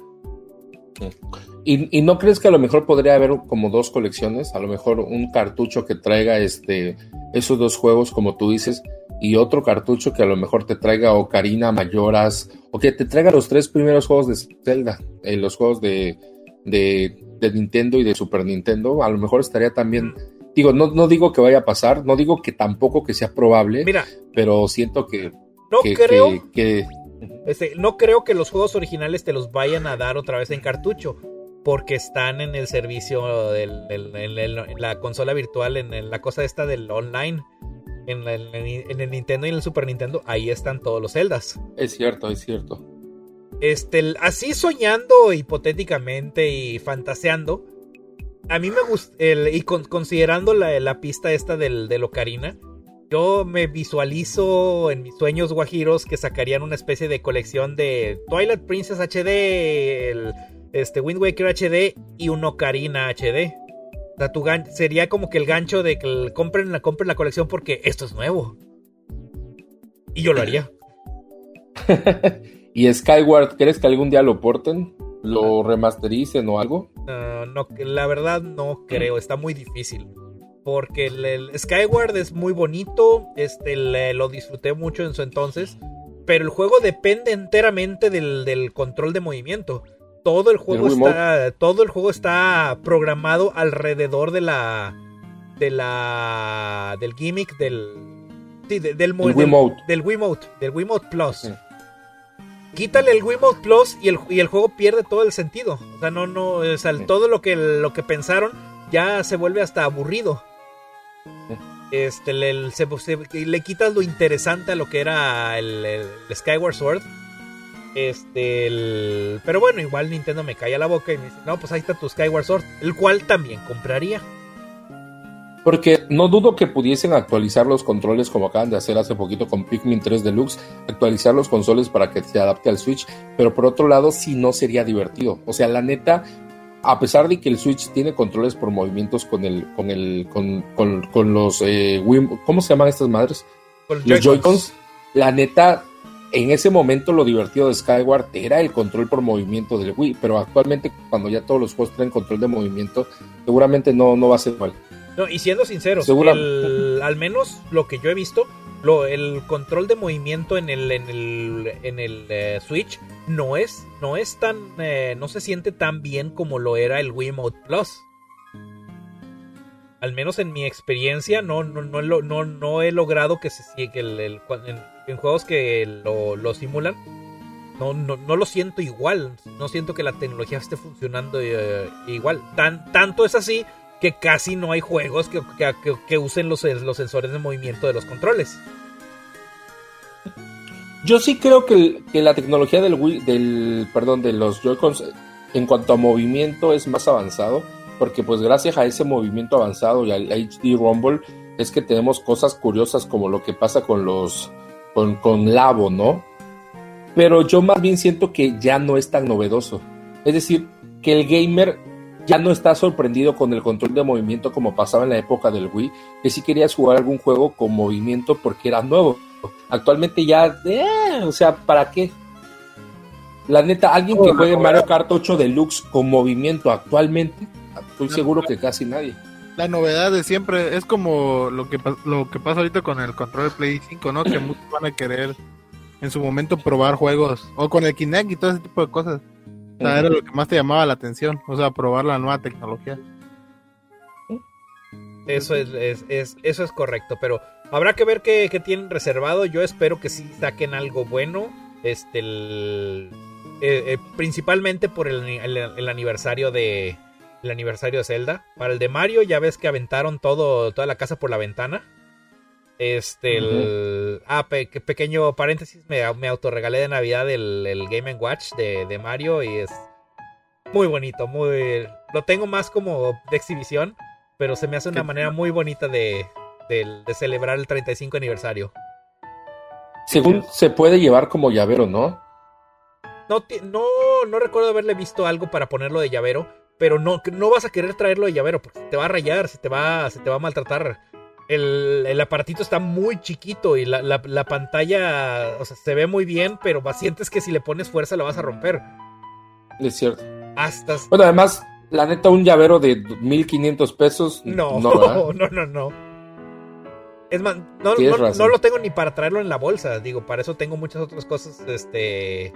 ¿Y, y no crees que a lo mejor podría haber como dos colecciones? A lo mejor un cartucho que traiga este, esos dos juegos, como tú dices, y otro cartucho que a lo mejor te traiga Ocarina, Mayoras, o que te traiga los tres primeros juegos de Zelda, eh, los juegos de, de, de Nintendo y de Super Nintendo. A lo mejor estaría también. Digo, no, no digo que vaya a pasar, no digo que tampoco que sea probable, Mira, pero siento que, no que, creo. que- que- Este, no creo que los juegos originales te los vayan a dar otra vez en cartucho. Porque están en el servicio del, la consola virtual, en, la cosa esta del online. En, el, en el Nintendo y en el Super Nintendo, ahí están todos los Zeldas. es cierto, es cierto. Este, así soñando hipotéticamente y fantaseando. A mí me gusta, y con- considerando la, la pista esta del, del Ocarina, yo me visualizo en mis sueños guajiros que sacarían una especie de colección de Twilight Princess HD, este Wind Waker HD y un Ocarina HD. O sea, tu gan- sería como que el gancho de que compren, la, compren la colección porque esto es nuevo. Y yo lo haría. ¿Y Skyward, crees que algún día lo porten? ¿Lo remastericen o algo? Ah, no, la verdad no creo, está muy difícil. Porque el, el Skyward es muy bonito, este, le- lo disfruté mucho en su entonces, pero el juego depende enteramente del, del control de movimiento. Todo el juego Del está, todo el juego está programado alrededor de la, de la, del gimmick del, sí, de- del, del- Wiimote. del Wiimote, del Wiimote Plus. Sí. Quítale el Wiimote Plus y el, y el juego pierde todo el sentido. O sea, no, no, o sea, Sí. todo lo que, lo que pensaron ya se vuelve hasta aburrido. Sí. Este, le, se- se- le quitas lo interesante a lo que era el, el- el Skyward Sword. Este, el- pero bueno, igual Nintendo me calla la boca y me dice, no, pues ahí está tu Skyward Sword, el cual también compraría. Porque no dudo que pudiesen actualizar los controles como acaban de hacer hace poquito con Pikmin 3 Deluxe, actualizar los consoles para que se adapte al Switch, pero por otro lado sí no sería divertido. O sea, la neta, a pesar de que el Switch tiene controles por movimientos con el, con el, con, con- con los eh, Wim- ¿cómo se llaman estas madres? Con Los Joy-Cons, la neta, en ese momento lo divertido de Skyward era el control por movimiento del Wii, pero actualmente cuando ya todos los juegos tienen control de movimiento, seguramente no, no va a ser igual. No, y siendo el- al menos lo que yo he visto, lo, el control de movimiento en el, en el, en el eh, Switch no es, no es tan, eh, no se siente tan bien como lo era el Wiimote Plus. Al menos en mi experiencia, no, no, no, no, no he logrado que se que el, el- en, en juegos que lo, lo simulan. No, no, no lo siento igual. No siento que la tecnología esté funcionando eh, igual. Tan, tanto es así que casi no hay juegos que, que- que- usen los, los sensores de movimiento de los controles. Yo sí creo que, que la tecnología del Wii, del, perdón, de los Joy-Cons en cuanto a movimiento es más avanzado, porque pues gracias a ese movimiento avanzado y al HD Rumble es que tenemos cosas curiosas como lo que pasa con los, con, con Labo, ¿no? Pero yo más bien siento que ya no es tan novedoso. Es decir, que el gamer ya no está sorprendido con el control de movimiento como pasaba en la época del Wii, que si querías jugar algún juego con movimiento porque era nuevo. Actualmente ya, eh, o sea, ¿para qué? La neta, alguien que juegue Mario Kart 8 Deluxe con movimiento actualmente, estoy seguro que casi nadie. La novedad de siempre es como lo que, lo que pasa ahorita con el control de Play 5, ¿no? Que muchos van a querer en su momento probar juegos, o con el Kinect y todo ese tipo de cosas. O sea, era lo que más te llamaba la atención, o sea, probar la nueva tecnología. Eso es, es- es- eso es correcto, pero habrá que ver qué, qué tienen reservado. Yo espero que sí saquen algo bueno. Este, el- eh, eh, principalmente por el, el- el aniversario de el aniversario de Zelda. Para el de Mario ya ves que aventaron todo toda la casa por la ventana. Este, el- ah, pe- que pequeño paréntesis, me, me autorregalé de Navidad el, el Game Watch de, de Mario y es muy bonito, muy lo tengo más como de exhibición, pero se me hace una manera muy bonita de, de- de celebrar el 35 aniversario. Según se puede llevar como llavero, ¿no? No, no, no recuerdo haberle visto algo para ponerlo de llavero, pero no, no vas a querer traerlo de llavero porque te va a rayar, se te va, se te va a maltratar. El, el aparatito está muy chiquito y la, la- la pantalla, o sea, se ve muy bien, pero sientes que si le pones fuerza lo vas a romper. Es cierto. Hasta... Bueno, además, la neta, un llavero de 1500 pesos. No, no, no, no, no, Es más, no, no- no lo tengo ni para traerlo en la bolsa. Digo, para eso tengo muchas otras cosas este,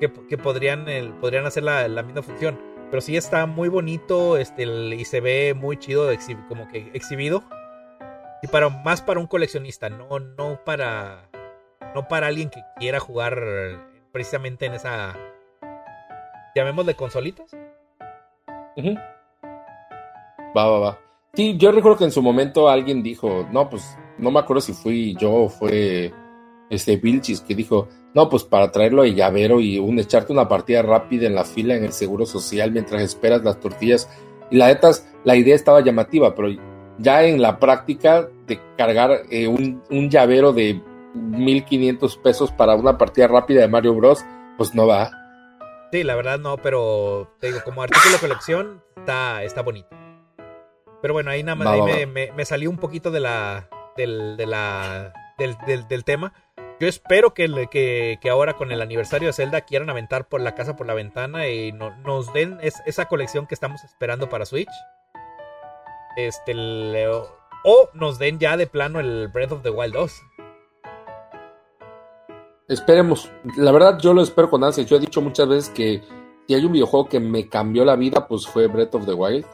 que, que podrían, el- podrían hacer la, la misma función. Pero sí está muy bonito este, el- y se ve muy chido como que exhibido. Y para más para un coleccionista, no, no para no para alguien que quiera jugar precisamente en esa llamémosle consolitas. Va, va, va. Sí, yo recuerdo que en su momento alguien dijo, no, pues no me acuerdo si fui yo o fue este Vilchis que dijo, no, pues para traerlo de llavero y un, echarte una partida rápida en la fila en el seguro social mientras esperas las tortillas. Y la neta, la idea estaba llamativa, pero ya en la práctica de cargar eh, un, un llavero de 1500 pesos para una partida rápida de Mario Bros, pues no va. Sí, la verdad no, pero te digo, como artículo de colección está, está bonito. Pero bueno, ahí nada más Va, ahí va, me, me- me salió un poquito de la del, de la, del, del- del tema. Yo espero que, que, que ahora con el aniversario de Zelda quieran aventar por la casa por la ventana y no- nos den es- esa colección que estamos esperando para Switch. Este, el- o, nos den ya de plano el Breath of the Wild 2. Esperemos. La verdad, yo lo espero con ansias. Yo he dicho muchas veces que si hay un videojuego que me cambió la vida, pues fue Breath of the Wild.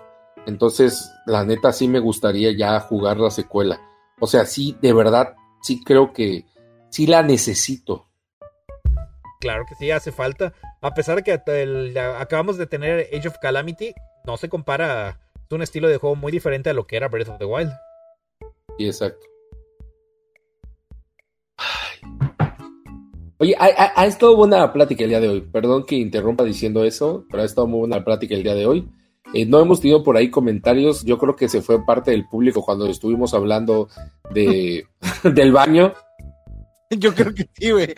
Entonces, la neta, sí me gustaría ya jugar la secuela. O sea, sí, de verdad, sí creo que sí la necesito. Claro que sí, hace falta. A pesar de que el- acabamos de tener Age of Calamity, no se compara. Un estilo de juego muy diferente a lo que era Breath of the Wild. Sí, exacto. Oye, ha estado buena la plática el día de hoy. Perdón que interrumpa diciendo eso, pero ha estado muy buena la plática el día de hoy. Eh, no hemos tenido por ahí comentarios. Yo creo que se fue parte del público cuando estuvimos hablando de, del baño. Yo creo que sí, güey.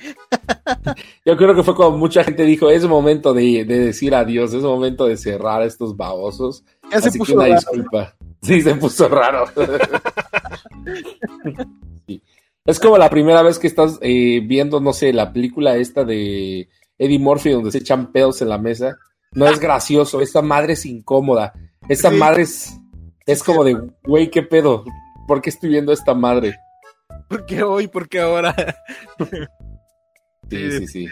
Yo creo que fue cuando mucha gente dijo, es momento de, de decir adiós, es momento de cerrar a estos babosos. Ya se Así que puso una raro. disculpa. Sí, se puso raro. Sí. Es como la primera vez que estás eh, viendo, no sé, la película esta de Eddie Murphy donde se echan pedos en la mesa. No es gracioso, esta madre es incómoda. Esta Sí. madre es, es como de, güey, ¿qué pedo? ¿Por qué estoy viendo esta madre? ¿Por qué hoy? ¿Por qué ahora? Sí, Sí, sí, sí.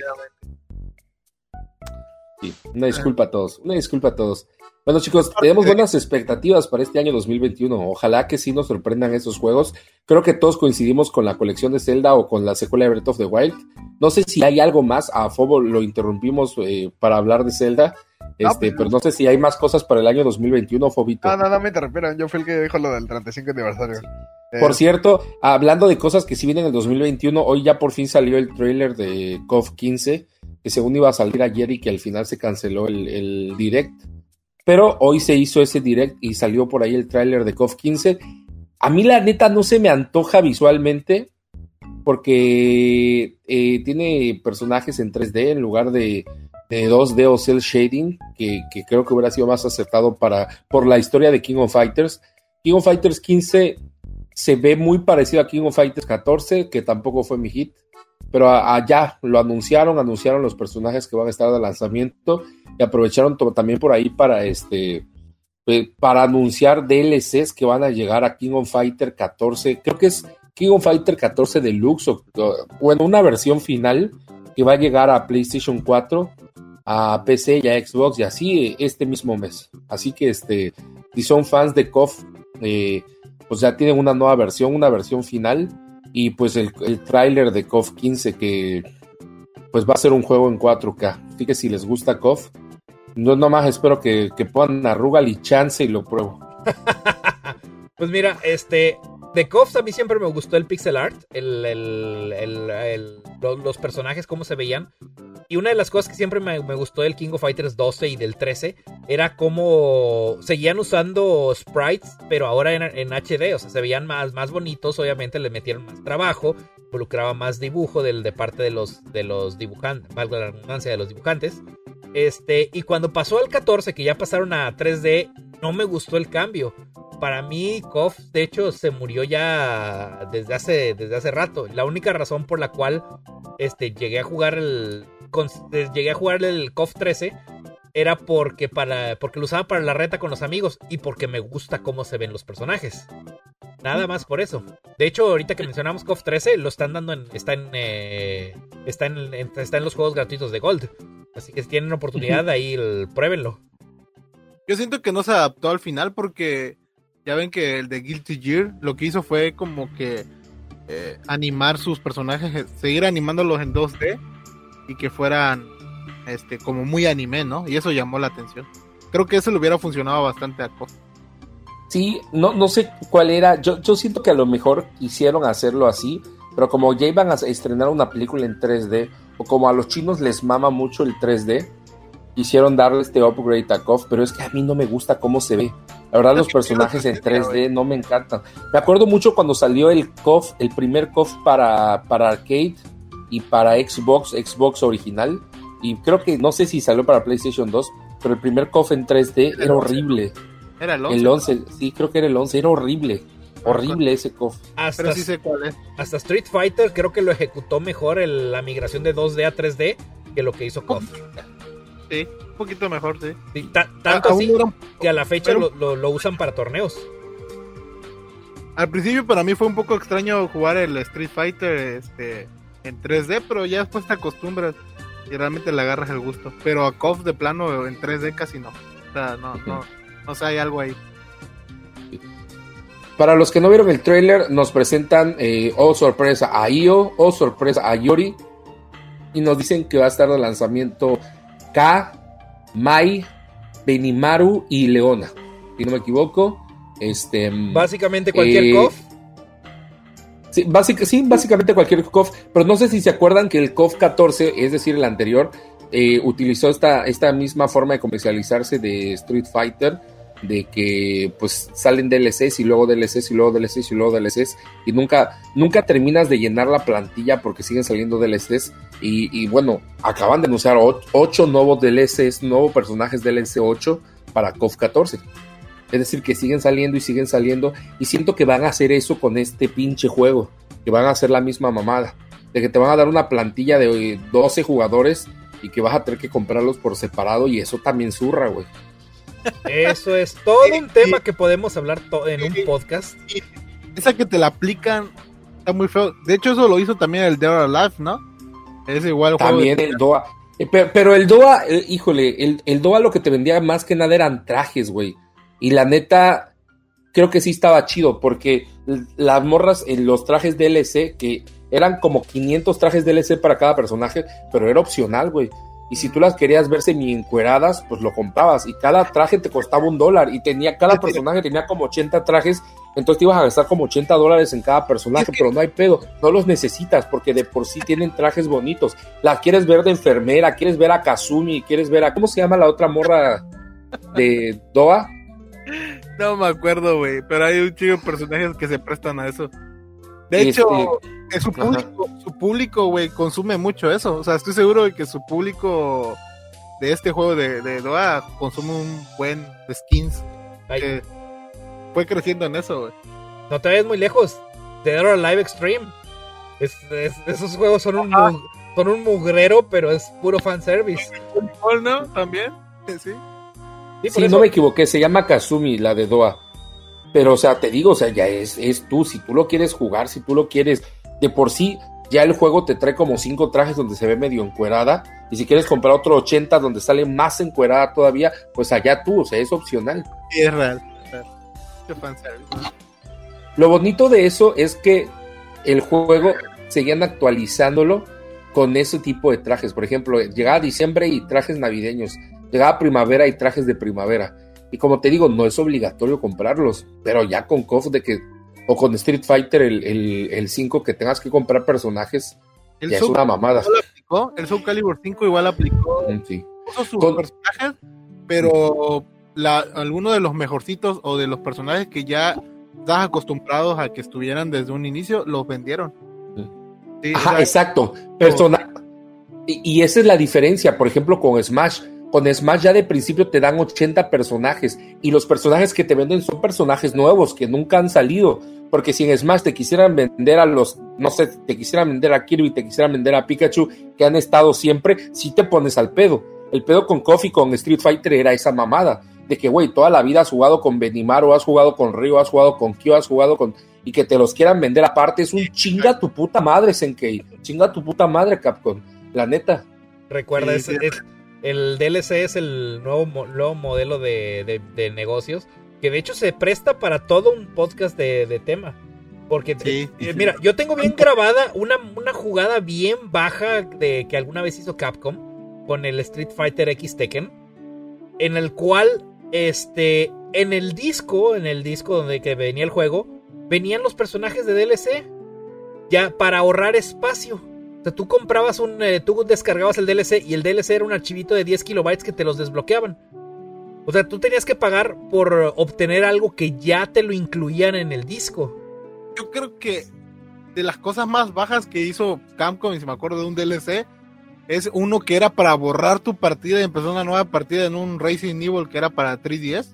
Una disculpa a todos, una disculpa a todos. Bueno, chicos, tenemos buenas expectativas para este año 2021. Ojalá que sí nos sorprendan esos juegos. Creo que todos coincidimos con la colección de Zelda o con la secuela de Breath of the Wild. No sé si hay algo más. A Fobo lo interrumpimos eh, para hablar de Zelda. Este, pues- pero no sé si hay más cosas para el año 2021, Fobito. Ah, no, no me interrumpieron. Yo fui el que dijo lo del 35 aniversario. Eh, Por cierto, hablando de cosas que sí vienen en el 2021, hoy ya por fin salió el trailer de KOF 15, que según iba a salir ayer y que al final se canceló el, direct. Pero hoy se hizo ese direct y salió por ahí el trailer de KOF 15. A mí la neta no se me antoja visualmente porque eh, tiene personajes en 3D en lugar de, de 2D o cel shading, que, que creo que hubiera sido más acertado para, por la historia de King of Fighters. King of Fighters 15 se ve muy parecido a King of Fighters 14, que tampoco fue mi hit, pero allá lo anunciaron, anunciaron los personajes que van a estar de lanzamiento y aprovecharon también por ahí para este para anunciar DLCs que van a llegar a King of Fighter 14, creo que es King of Fighter 14 Deluxe o o, bueno, una versión final que va a llegar a PlayStation 4, a PC y a Xbox y así eh, este mismo mes. Así que este si son fans de KOF eh, pues ya tienen una nueva versión, una versión final y pues el, el tráiler de KOF 15 que pues va a ser un juego en 4K. Así que si les gusta KOF, no nomás espero que, que pongan a Rugal y Chance y lo pruebo. Pues mira, este. De KOF a mí siempre me gustó el pixel art, el, el- el- el- lo- los personajes, cómo se veían. Y una de las cosas que siempre me, gustó del King of Fighters 12 y del 13 era cómo seguían usando sprites, pero ahora en, HD, o sea, se veían más, más bonitos, obviamente le metieron más trabajo, involucraba más dibujo del, de parte de los, de los dibujantes, valga la redundancia de los dibujantes. Este, y cuando pasó al 14, que ya pasaron a 3D, no me gustó el cambio. Para mí, KOF, de hecho, se murió ya desde hace, desde hace rato. La única razón por la cual este, llegué a jugar el. Con- llegué a jugar el KOF 13 era porque para. porque lo usaba para la reta con los amigos y porque me gusta cómo se ven los personajes. Nada más por eso. De hecho, ahorita que mencionamos KOF 13, lo están dando en. está en. eh, está en, en- está en los juegos gratuitos de Gold. Así que si tienen oportunidad, ahí el- pruébenlo. Yo siento que no se adaptó al final porque ya ven que el de Guilty Gear lo que hizo fue como que eh, animar sus personajes, eh, seguir animándolos en 2D y que fueran este como muy anime, ¿no? Y eso llamó la atención. Creo que eso le hubiera funcionado bastante a KOF. Sí, no, no sé cuál era. Yo, yo siento que a lo mejor quisieron hacerlo así, pero como ya iban a estrenar una película en 3D, o como a los chinos les mama mucho el 3D, quisieron darle este upgrade a KOF, pero es que a mí no me gusta cómo se ve. La verdad, los personajes en 3D no me encantan. Me acuerdo mucho cuando salió el KOF, el primer KOF para, para arcade y para Xbox, Xbox original. Y creo que no sé si salió para PlayStation 2, pero el primer KOF en 3D era horrible. Era el 11. El 11, sí, creo que era el 11, era horrible. Horrible ese KOF. Hasta, Pero sí sé cuál es. hasta Street Fighter creo que lo ejecutó mejor el- la migración de 2D a 3D que lo que hizo KOF. Sí, un poquito mejor, sí. Sí, ta- tanto A- aún así era que a la fecha pero- lo, lo- lo usan para torneos. Al principio para mí fue un poco extraño jugar el Street Fighter este, en 3D, pero ya después te acostumbras y realmente le agarras el gusto. Pero a KOF de plano en 3D casi no. O sea, no, no, no sé, hay algo ahí. Para los que no vieron el trailer, nos presentan, eh, oh sorpresa, a Io, oh sorpresa, a Yori. Y nos dicen que va a estar de lanzamiento K, Mai, Benimaru y Leona. Si no me equivoco. Este, Básicamente cualquier Eh, KOF. Sí, sí, básicamente cualquier KOF, pero no sé si se acuerdan que el KOF 14, es decir, el anterior, eh, utilizó esta, esta misma forma de comercializarse de Street Fighter, de que pues salen DLCs y luego DLCs y luego DLCs y luego DLCs y nunca, nunca terminas de llenar la plantilla porque siguen saliendo DLCs y, y bueno, acaban de anunciar o- ocho nuevos DLCs, nuevos personajes DLC 8 para KOF 14. Es decir, que siguen saliendo y siguen saliendo. Y siento que van a hacer eso con este pinche juego. que van a hacer la misma mamada. De que te van a dar una plantilla de 12 jugadores y que vas a tener que comprarlos por separado y eso también zurra, güey. Eso es todo un tema que podemos hablar en un podcast. Esa que te la aplican está muy feo. De hecho, eso lo hizo también el Dead Alive, ¿no? Es igual También el DOA. Eh, pero, el DOA, eh, híjole, el, el DOA lo que te vendía más que nada eran trajes, güey. Y la neta, creo que sí estaba chido, porque las morras en los trajes DLC, que eran como 500 trajes DLC para cada personaje, pero era opcional, güey. Y si tú las querías ver semi encueradas, pues lo comprabas. Y cada traje te costaba un dólar. Y tenía, cada personaje tenía como 80 trajes. Entonces te ibas a gastar como 80 dólares en cada personaje. Pero no hay pedo. No los necesitas porque de por sí tienen trajes bonitos. La quieres ver de enfermera, quieres ver a Kazumi, quieres ver a. ¿Cómo se llama la otra morra de Doa? No me acuerdo, güey. Pero hay un chico de personajes que se prestan a eso. De hecho, su público, su público, güey, consume mucho eso. O sea, estoy seguro de que su público de este juego de, de Doa consume un buen skins. Que fue creciendo en eso, güey. No te vayas muy lejos. Dead or Live Extreme. esos juegos son un, son un mugrero, pero es puro fanservice. ¿No? También. Sí. Sí, no me equivoqué. Se llama Kazumi, la de Doa. Pero, o sea, te digo, o sea, ya es, es tú, si tú lo quieres jugar, si tú lo quieres, de por sí, ya el juego te trae como cinco trajes donde se ve medio encuerada, y si quieres comprar otro 80 donde sale más encuerada todavía, pues allá tú, o sea, es opcional. es real. Lo bonito de eso es que el juego seguían actualizándolo con ese tipo de trajes. Por ejemplo, llegaba diciembre y trajes navideños, llegaba primavera y trajes de primavera y como te digo, no es obligatorio comprarlos, pero ya con KOF de que, o con Street Fighter el 5 que tengas que comprar personajes, ya es una mamada. el Soul Calibur 5 igual aplicó sí. sus personajes, pero la, algunos de los mejorcitos o de los personajes que ya estás acostumbrados a que estuvieran desde un inicio, los vendieron. Ajá, exacto. Persona y, y esa es la diferencia, por ejemplo, con Smash con Smash ya de principio te dan 80 personajes y los personajes que te venden son personajes nuevos que nunca han salido. Porque si en Smash te quisieran vender a los, no sé, te quisieran vender a Kirby, te quisieran vender a Pikachu, que han estado siempre, si te pones al pedo. El pedo con Coffee, con Street Fighter era esa mamada. De que, güey, toda la vida has jugado con Benimaru, has jugado con Ryo, has jugado con Kyo, has jugado con. Y que te los quieran vender aparte, es un chinga tu puta madre, Senkei. Chinga tu puta madre, Capcom. La neta. Recuerda, ese es, el DLC es el nuevo, modelo de, negocios que de hecho se presta para todo un podcast de, tema. Porque, eh, mira, yo tengo bien grabada una, una, jugada bien baja de que alguna vez hizo Capcom con el Street Fighter X Tekken, en el cual, este, en el disco, en el disco donde que venía el juego, venían los personajes de DLC, ya para ahorrar espacio. O sea, tú comprabas un. Eh, tú descargabas el DLC y el DLC era un archivito de 10 kilobytes que te los desbloqueaban. O sea, tú tenías que pagar por obtener algo que ya te lo incluían en el disco. Yo creo que de las cosas más bajas que hizo Capcom, y si me acuerdo de un DLC, es uno que era para borrar tu partida y empezar una nueva partida en un Racing Evil que era para 3DS.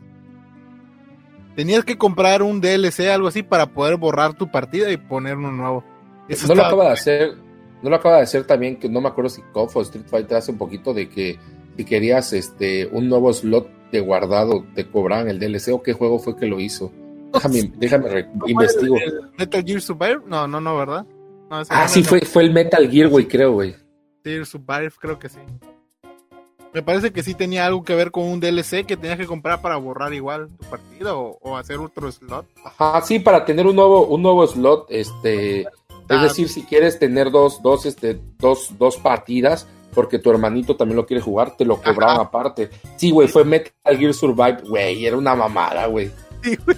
Tenías que comprar un DLC, algo así, para poder borrar tu partida y poner uno nuevo. Eso no lo acaba de hacer no lo acaba de decir también, que no me acuerdo si KOF o Street Fighter hace un poquito de que si querías este un nuevo slot de guardado te cobraban el DLC o qué juego fue que lo hizo. Déjame, déjame investigo. ¿Metal Gear Survive? No, no, no, ¿verdad? ah, sí, fue, fue el Metal Gear, güey, creo, güey. Sí, Survive, creo que sí. Me parece que sí tenía algo que ver con un DLC que tenías que comprar para borrar igual tu partida o, o hacer otro slot. Ajá, sí, para tener un nuevo, un nuevo slot, este es decir, si quieres tener dos, dos, este, dos, dos partidas, porque tu hermanito también lo quiere jugar, te lo cobraban aparte. Sí, güey, fue Metal Gear Survive, güey, era una mamada, güey. Sí, güey.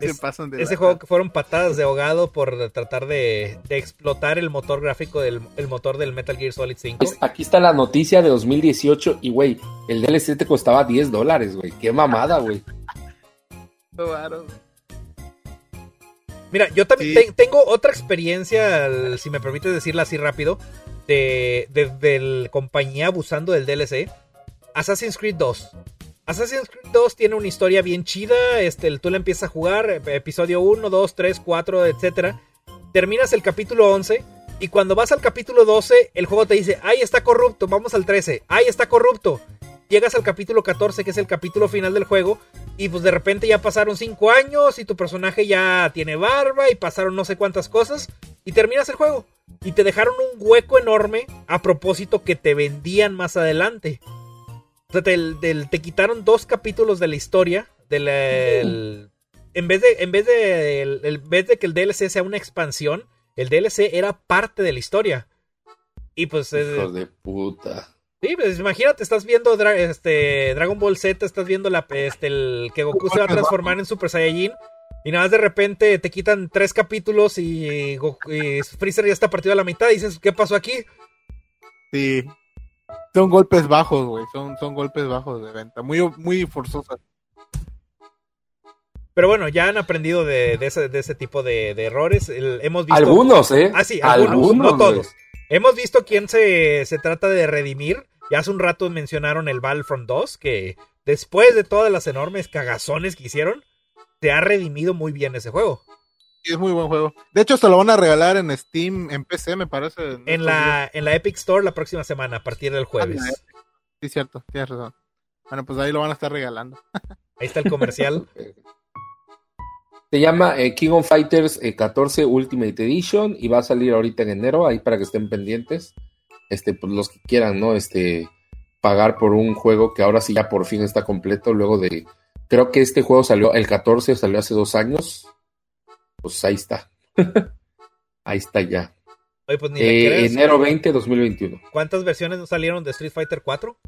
ese juego que fueron patadas de ahogado por tratar de, explotar el motor gráfico del el motor del Metal Gear Solid 5. aquí está la noticia de 2018 y, güey, el DLC te costaba 10 dólares, güey. Qué mamada, güey. Mira, yo también tengo otra experiencia, si me permite decirla así rápido, de, de, compañía abusando del DLC. Assassin's Creed 2. Assassin's Creed 2 tiene una historia bien chida. Este, tú la empiezas a jugar, episodio 1, 2, 3, 4, etc. terminas el capítulo 11 y cuando vas al capítulo 12, el juego te dice, ay, está corrupto, vamos al 13, ay, está corrupto. Llegas al capítulo 14, que es el capítulo final del juego, y pues de repente ya pasaron 5 años y tu personaje ya tiene barba y pasaron no sé cuántas cosas, y terminas el juego. Y te dejaron un hueco enorme a propósito que te vendían más adelante. O sea, te, quitaron dos capítulos de la historia. Del, el- en vez de, en vez de, el- en vez de que el DLC sea una expansión, el DLC era parte de la historia. Y pues, eh, Hijos de puta. Sí, pues imagínate, estás viendo Dra- este, Dragon Ball Z, estás viendo la, este, el, que Goku se va a transformar en Super Saiyajin. Y nada más de repente te quitan tres capítulos y, Goku- y Freezer ya está partido a la mitad. Y dices, ¿qué pasó aquí? Sí. Son golpes bajos, güey. Son, son golpes bajos de venta. Muy, muy forzosas. Pero bueno, ya han aprendido de, de ese, de ese tipo de, de errores. El- hemos visto. Algunos, ¿eh? Ah, sí, algunos, no todos. Hemos visto quién se, se trata de redimir. Ya hace un rato mencionaron el Battlefront 2, que después de todas las enormes cagazones que hicieron, se ha redimido muy bien ese juego. Sí, es muy buen juego. De hecho, se lo van a regalar en Steam, en PC, me parece. En la, en la Epic Store la próxima semana, a partir del jueves. Ah, Sí, cierto, tienes razón. Bueno, pues ahí lo van a estar regalando. Ahí está el comercial. Se llama eh, King of Fighters eh, 14 Ultimate Edition y va a salir ahorita en enero, ahí para que estén pendientes. Este, pues los que quieran, ¿no? Este, pagar por un juego que ahora sí ya por fin está completo, luego de, creo que este juego salió, el 14 salió hace dos años. Pues ahí está. ahí está ya. Oye, pues ni Eh, crees. enero 20, 2021. ¿Cuántas versiones no salieron de Street Fighter 4?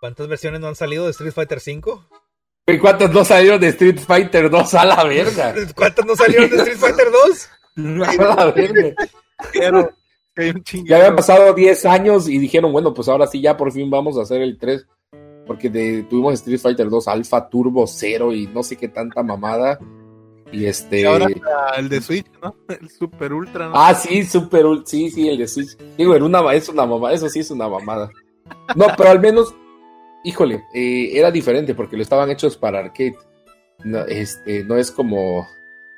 ¿Cuántas versiones no han salido de Street Fighter 5? ¿Y cuántos no salieron de Street Fighter 2 a la verga? ¿Cuántas no salieron de Street Fighter 2? A la verga. Pero que un. Ya habían pasado 10 años y dijeron, bueno, pues ahora sí, ya por fin vamos a hacer el 3. Porque de- tuvimos Street Fighter 2 Alpha Turbo 0 y no sé qué tanta mamada. Y este. Y ahora el de Switch, ¿no? El Super Ultra, ¿no? Ah, sí, super. ul- Sí, sí, el de Switch. Digo, era una, es una mamada. Eso sí es una mamada. No, pero al menos, híjole, eh, era diferente porque lo estaban hechos para arcade. No, este, no es como.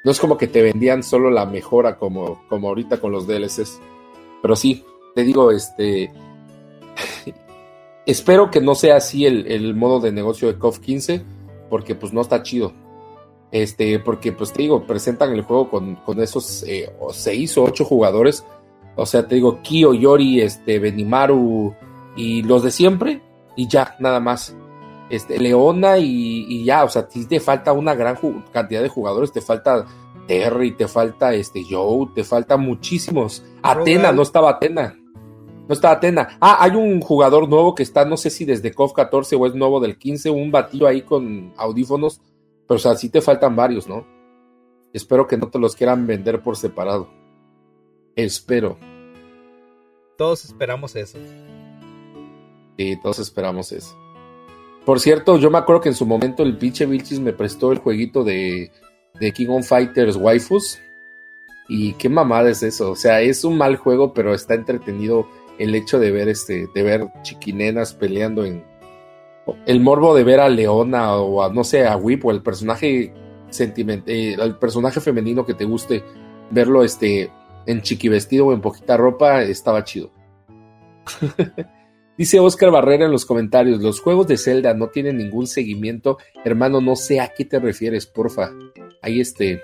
No es como que te vendían solo la mejora como, como ahorita con los DLCs. Pero sí, te digo, este. espero que no sea así el, el modo de negocio de KOF 15, porque pues no está chido. Este, porque pues te digo, presentan el juego con, con esos eh, o seis o ocho jugadores. O sea, te digo, Kyo, Yori, este, Benimaru y los de siempre, y ya, nada más. Este, Leona y, y ya, o sea, a ti te falta una gran cantidad de jugadores, te falta Terry, te falta este Joe, te falta muchísimos. Atena, no estaba Atena. No estaba Atena. Ah, hay un jugador nuevo que está, no sé si desde KOF 14 o es nuevo del 15, un batillo ahí con audífonos, pero o sea, sí te faltan varios, ¿no? Espero que no te los quieran vender por separado. Espero. Todos esperamos eso. Sí, todos esperamos eso. Por cierto, yo me acuerdo que en su momento el pinche Vilchis me prestó el jueguito de, de King of Fighters Waifus. Y qué mamada es eso. O sea, es un mal juego, pero está entretenido el hecho de ver este, de ver chiquinenas peleando en. El morbo de ver a Leona o a, no sé, a Whip o el personaje sentiment, eh, el personaje femenino que te guste, verlo este en chiqui vestido o en poquita ropa, estaba chido. Dice Oscar Barrera en los comentarios, los juegos de Zelda no tienen ningún seguimiento. Hermano, no sé a qué te refieres, porfa. Ahí este,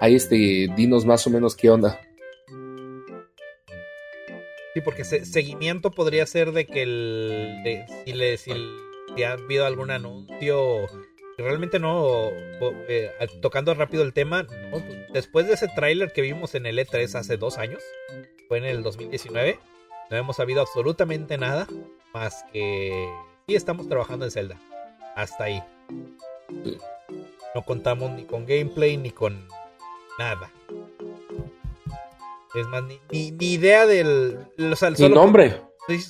ahí este, dinos más o menos qué onda. Sí, porque se- seguimiento podría ser de que el. de- si, le, si, ha habido algún anuncio. Realmente no. eh, tocando rápido el tema. pues, después de ese tráiler que vimos en el E3 hace dos años. Fue en el 2019. No hemos sabido absolutamente nada. Más que. Sí, estamos trabajando en Zelda. Hasta ahí. Sí. No contamos ni con gameplay ni con nada. Es más, ni, ni- ni idea del. O sea, Sin solo- nombre.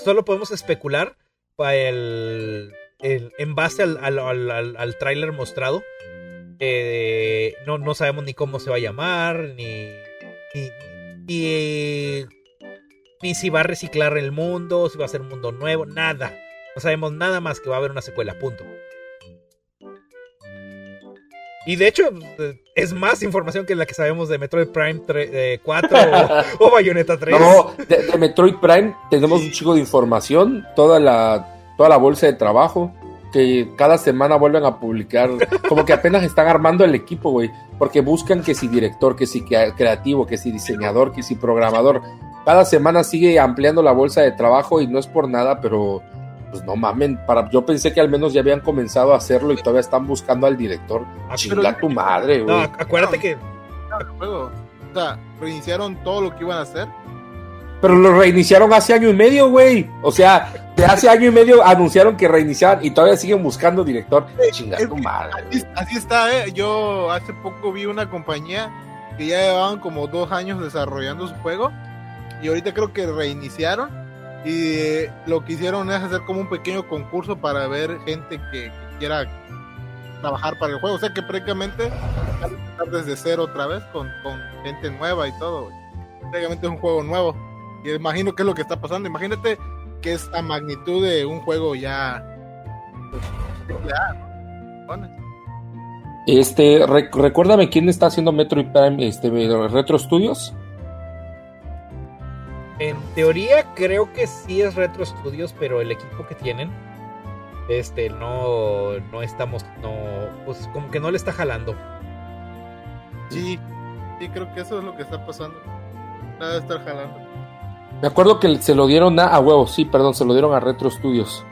Solo podemos especular para el, el- en base al, al, al, al- al tráiler mostrado. Eh, no, no sabemos ni cómo se va a llamar, ni, ni, ni, ni si va a reciclar el mundo, si va a ser un mundo nuevo, nada. No sabemos nada más que va a haber una secuela, punto. Y de hecho, eh, es más información que la que sabemos de Metroid Prime 3, 4 o, o, Bayonetta 3. No, de, de Metroid Prime tenemos sí. un chico de información, toda la, toda la bolsa de trabajo que cada semana vuelven a publicar, como que apenas están armando el equipo, güey, porque buscan que si director, que si creativo, que si diseñador, que si programador. Cada semana sigue ampliando la bolsa de trabajo y no es por nada, pero pues no mamen, para, yo pensé que al menos ya habían comenzado a hacerlo y todavía están buscando al director. Ah, Chinga tu madre, güey. No, acuérdate que. O sea, reiniciaron todo lo que iban a hacer. Pero lo reiniciaron hace año y medio, güey. O sea, de hace año y medio anunciaron que reiniciaron y todavía siguen buscando director. Madre. Así, así, está, ¿eh? Yo hace poco vi una compañía que ya llevaban como dos años desarrollando su juego y ahorita creo que reiniciaron y eh, lo que hicieron es hacer como un pequeño concurso para ver gente que, que quiera trabajar para el juego. O sea que prácticamente empezar desde cero otra vez con, con gente nueva y todo. Prácticamente es un juego nuevo. Y imagino que es lo que está pasando. Imagínate que es a magnitud de un juego ya. Este, rec recuérdame quién está haciendo Metroid Prime, este, Retro Studios. En teoría creo que sí es Retro Studios, pero el equipo que tienen, este, no, no estamos, no, pues como que no le está jalando. Sí, sí creo que eso es lo que está pasando. Nada de estar jalando. Me acuerdo que se lo dieron a, a huevo, sí, perdón, se lo dieron a Retro Studios.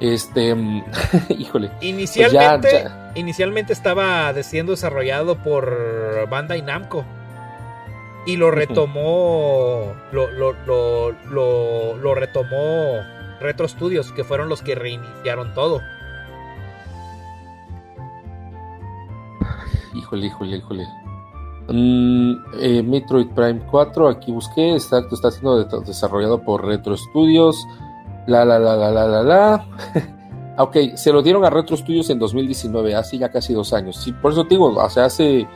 Este, híjole. Inicialmente, pues ya, ya. inicialmente estaba siendo desarrollado por Bandai Namco. Y lo retomó. lo, lo, lo, lo, lo retomó Retro Studios, que fueron los que reiniciaron todo. Híjole, híjole, híjole. Mm, eh, Metroid Prime 4, aquí busqué, está, está siendo de, desarrollado por Retro Studios. La la la la la la la. ok, se lo dieron a Retro Studios en 2019, hace ya casi dos años. Por eso te digo, hace,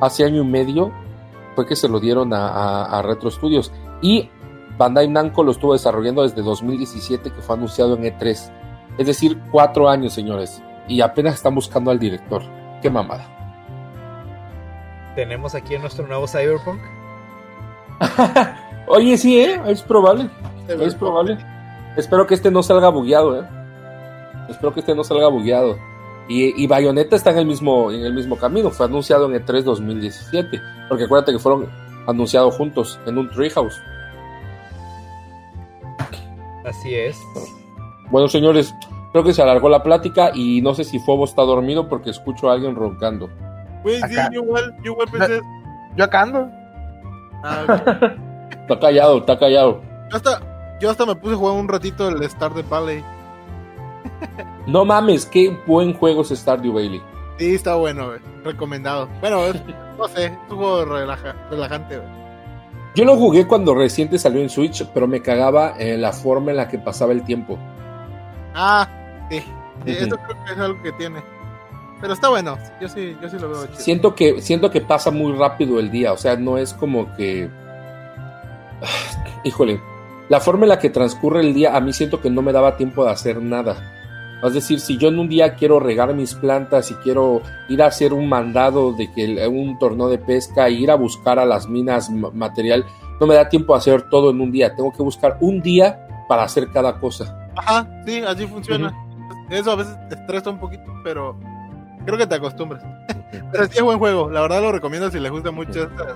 hace año y medio fue que se lo dieron a Retro Studios. Y Bandai Namco lo estuvo desarrollando desde 2017, que fue anunciado en E3. Es decir, cuatro años, señores. Y apenas están buscando al director. Qué mamada. Tenemos aquí a nuestro nuevo Cyberpunk. Oye, sí, ¿eh? es probable. Es probable. Espero que este no salga bugueado, ¿eh? Espero que este no salga bugueado. Y, y Bayonetta está en el mismo en el mismo camino. Fue anunciado en E3 2017. Porque acuérdate que fueron anunciados juntos en un Treehouse. Así es. Bueno, señores, creo que se alargó la plática y no sé si Fobo está dormido porque escucho a alguien roncando. Güey, sí, yo igual, yo igual pensé. Yo acá ando. Ah, okay. está callado, está callado. Yo hasta, yo hasta me puse a jugar un ratito el Stardew Valley. No mames, qué buen juego es Stardew Valley. Sí, está bueno, güey. Recomendado. Bueno, es, no sé, es un juego relaja, relajante, güey. Yo lo jugué cuando reciente salió en Switch, pero me cagaba en la forma en la que pasaba el tiempo. Ah, sí. sí uh -huh. Eso creo que es algo que tiene. Pero está bueno, yo sí, yo sí lo veo chido. Siento que, siento que pasa muy rápido el día, o sea, no es como que. Híjole, la forma en la que transcurre el día, a mí siento que no me daba tiempo de hacer nada. Es decir, si yo en un día quiero regar mis plantas y quiero ir a hacer un mandado de que un torneo de pesca e ir a buscar a las minas material, no me da tiempo a hacer todo en un día. Tengo que buscar un día para hacer cada cosa. Ajá, sí, así funciona. Uh -huh. Eso a veces te estresa un poquito, pero creo que te acostumbras. pero sí es buen juego, la verdad lo recomiendo si les gusta mucho estas,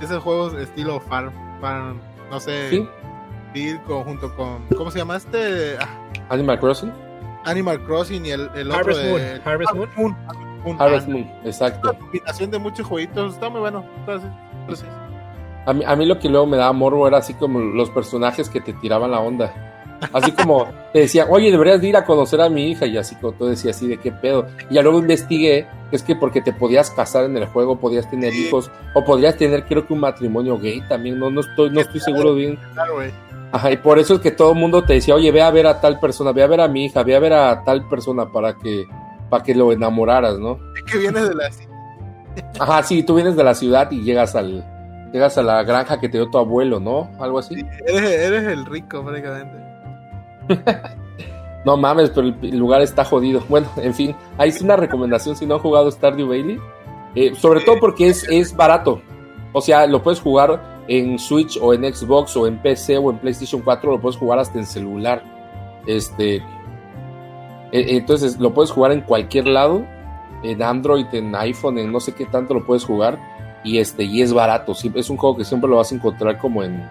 esos juegos estilo farm, farm no sé, ¿Sí? junto con, ¿cómo se llama este? Ah. Animal Crossing. Animal Crossing y el, el Harvest otro Moon. de Harvest Moon. Moon. Moon. Harvest Moon, exacto. Una combinación de muchos jueguitos, está muy bueno. Entonces, entonces. A, mí, a mí lo que luego me daba morbo era así como los personajes que te tiraban la onda. Así como te decían, oye, deberías de ir a conocer a mi hija. Y así como tú decías, así de qué pedo. Y ya luego investigué, es que porque te podías casar en el juego, podías tener sí. hijos, o podrías tener, creo que un matrimonio gay también. No, no estoy, no estoy seguro bien. Claro, güey. Ajá, y por eso es que todo el mundo te decía, oye, ve a ver a tal persona, ve a ver a mi hija, ve a ver a tal persona para que, para que lo enamoraras, ¿no? Es que vienes de la Ajá, sí, tú vienes de la ciudad y llegas al, llegas a la granja que te dio tu abuelo, ¿no? Algo así. Sí, eres, eres, el rico, prácticamente. no mames, pero el lugar está jodido. Bueno, en fin, ahí es una recomendación si no han jugado Stardew Valley. Eh, sobre todo porque es, es barato. O sea, lo puedes jugar en Switch o en Xbox o en PC o en PlayStation 4, lo puedes jugar hasta en celular. Este, e- entonces lo puedes jugar en cualquier lado, en Android, en iPhone, en no sé qué tanto lo puedes jugar y este y es barato. Es un juego que siempre lo vas a encontrar como en,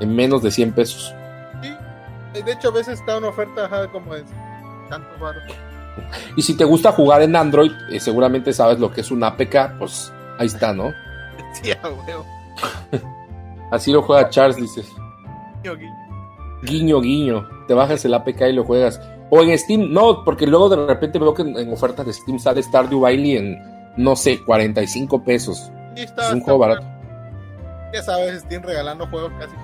en menos de 100 pesos. De hecho a veces está una oferta ajá, como de tantos baros. Y si te gusta jugar en Android, eh, seguramente sabes lo que es un APK, pues ahí está, ¿no? Sí, huevo. Así lo juega Charles, dices. Guiño, guiño. Guiño, guiño. Te bajas el APK y lo juegas. O en Steam, no, porque luego de repente veo que en, en ofertas de Steam sale Stardew Valley en, no sé, 45 pesos. Sí, está, Es un está juego barato. Ya sabes, Steam regalando juegos casi.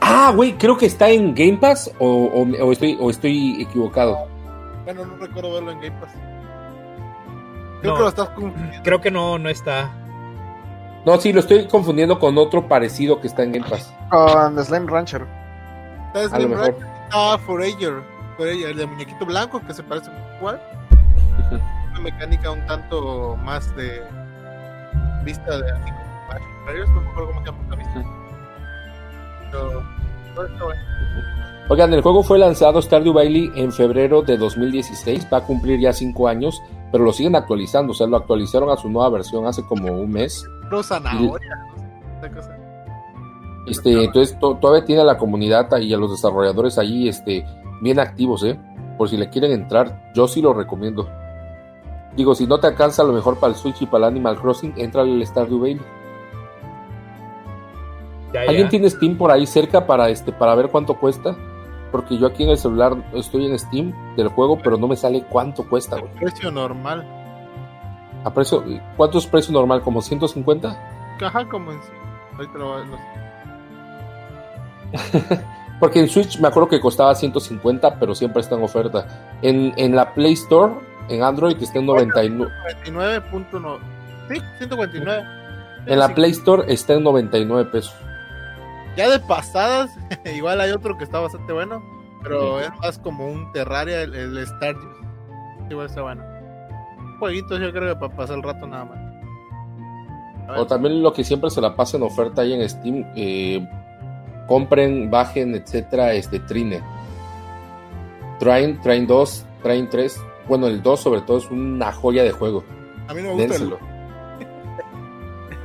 Ah, güey, creo que está en Game Pass o, o- o estoy, o estoy equivocado. Bueno, no recuerdo verlo en Game Pass. Creo No. que lo estás confundiendo. Creo que no, no está. No, sí, lo estoy confundiendo con otro parecido que está en Game Pass. Con Slime Rancher. Está A lo Slim mejor. Rancher, está Forager. Forager, el de muñequito blanco que se parece mucho igual. Una mecánica un tanto más de vista de así como no me acuerdo cómo se llama la vista. Oigan, el juego fue lanzado Stardew Valley en febrero de 2016, va a cumplir ya 5 años, pero lo siguen actualizando, o sea, lo actualizaron a su nueva versión hace como un mes. Zanahoria, no cosa. Este, entonces to- todavía tiene a la comunidad y a los desarrolladores ahí este, bien activos, ¿eh? Por si le quieren entrar, yo sí lo recomiendo. Digo, si no te alcanza a lo mejor para el Switch y para el Animal Crossing, entra al Stardew Valley. Ya, ¿Alguien ya. tiene Steam por ahí cerca para este para ver cuánto cuesta? Porque yo aquí en el celular estoy en Steam del juego, pero no me sale cuánto cuesta, güey. Precio normal. A precio, ¿cuánto es precio normal? ¿Como 150? Ajá, como en sí. Ahorita lo, lo- Porque en Switch me acuerdo que costaba 150, pero siempre está en oferta. En, en la Play Store, en Android, está en 99. 99.9. Sí, 149. En la. Play Store está en 99 pesos. Ya de pasadas, igual hay otro que está bastante bueno, pero Ujú. es más como un Terraria, el, el Stardew. Igual está bueno. Jueguitos yo creo que para pasar el rato nada más. O también lo que siempre se la pasa en oferta ahí en Steam, eh, compren, bajen, etcétera, este Trine. Train, Train 2, Train 3. Bueno, el 2 sobre todo es una joya de juego. a mí no me gusta.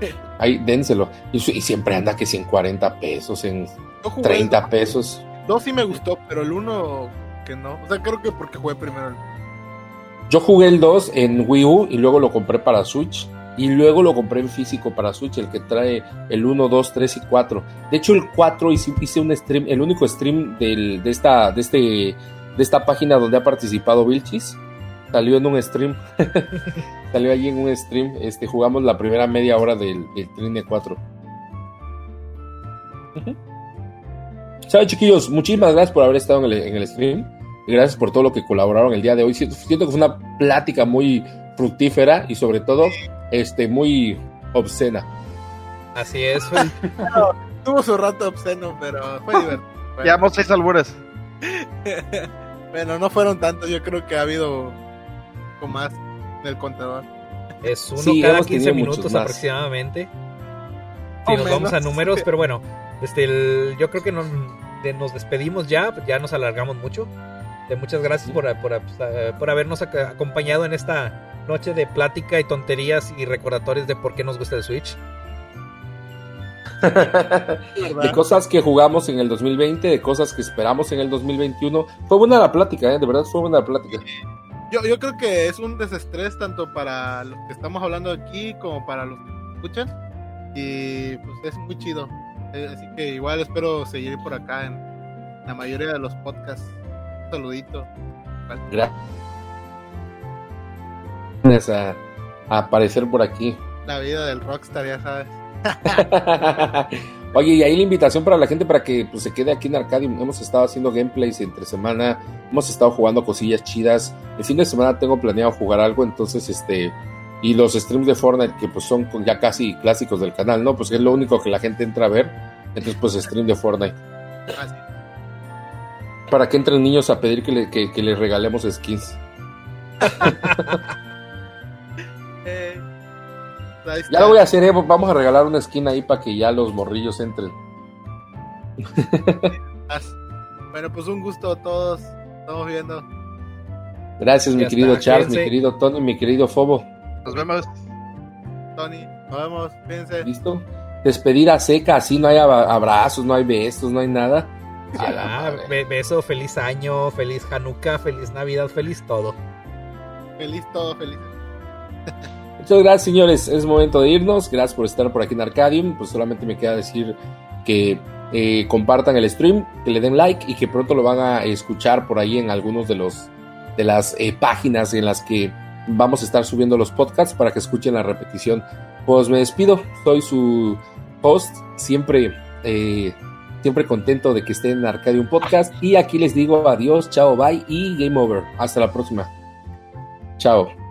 Ahí, dénselo. Y, y siempre anda que si en 40 pesos, en yo jugué el 30 pesos. dos sí me gustó, pero el uno que no. O sea, creo que porque jugué primero el Yo jugué el 2 en Wii U y luego lo compré para Switch. Y luego lo compré en físico para Switch, el que trae el 1, 2, 3 y 4. De hecho, el 4 hice, hice un stream, el único stream del- de, esta, de, este, de esta página donde ha participado Vilchis. Salió en un stream. Salió allí en un stream. Este, jugamos la primera media hora del, del Trine 4. Ujú. ¿Saben, chiquillos? Muchísimas gracias por haber estado en el, en el stream. Y gracias por todo lo que colaboraron el día de hoy. Siento, siento que fue una plática muy fructífera y sobre todo este, muy obscena. Así es. fue- Tuvo su rato obsceno, pero fue divertido. Llevamos seis albures. Bueno, no fueron tantos, yo creo que ha habido con más del contador. Es uno Sí, cada hemos 15 tenido minutos aproximadamente. Si O nos vamos a números, pero bueno, este, el- yo creo que nos, de- nos despedimos ya, ya nos alargamos mucho. De muchas gracias por, por, por habernos ac- acompañado en esta noche de plática y tonterías y recordatorios de por qué nos gusta el Switch. de cosas que jugamos en el 2020, de cosas que esperamos en el 2021. Fue buena la plática, ¿eh? de verdad fue buena la plática. Yo, yo creo que es un desestrés tanto para los que estamos hablando aquí como para los que escuchan. Y pues es muy chido. Eh, Así que igual espero seguir por acá en la mayoría de los podcasts. Un saludito. Gracias a, a aparecer por aquí. La vida del rockstar, ya sabes. Oye, y ahí la invitación para la gente para que pues, se quede aquí en Arcadium. Hemos estado haciendo gameplays entre semana, hemos estado jugando cosillas chidas. El fin de semana tengo planeado jugar algo, entonces este y los streams de Fortnite que pues son ya casi clásicos del canal, ¿no? Pues es lo único que la gente entra a ver. Entonces pues stream de Fortnite. Así. Para que entren niños a pedir que, le- que, que les regalemos skins. Ahí está. Ya lo voy a hacer, eh, vamos a regalar una esquina ahí para que ya los morrillos entren. Bueno, pues un gusto a todos. Estamos viendo. Gracias, mi querido está, Charles, mi querido Tony, mi querido Fobo. Nos vemos. Tony, nos vemos. Cuídense. ¿Listo? Despedida seca, así no hay ab- abrazos, no hay besos, no hay nada. A la Ya, madre. be- beso, feliz año, feliz Hanukkah, feliz Navidad, feliz todo. Feliz todo, feliz. Muchas gracias, señores. Es momento de irnos. Gracias por estar por aquí en Arcadium. Pues solamente me queda decir que eh, compartan el stream, que le den like y que pronto lo van a escuchar por ahí en algunos de los de las eh, páginas en las que vamos a estar subiendo los podcasts para que escuchen la repetición. Pues me despido. Soy su host. Siempre eh, siempre contento de que estén en Arcadium Podcast. Y aquí les digo adiós, chao, bye y game over. Hasta la próxima. Chao.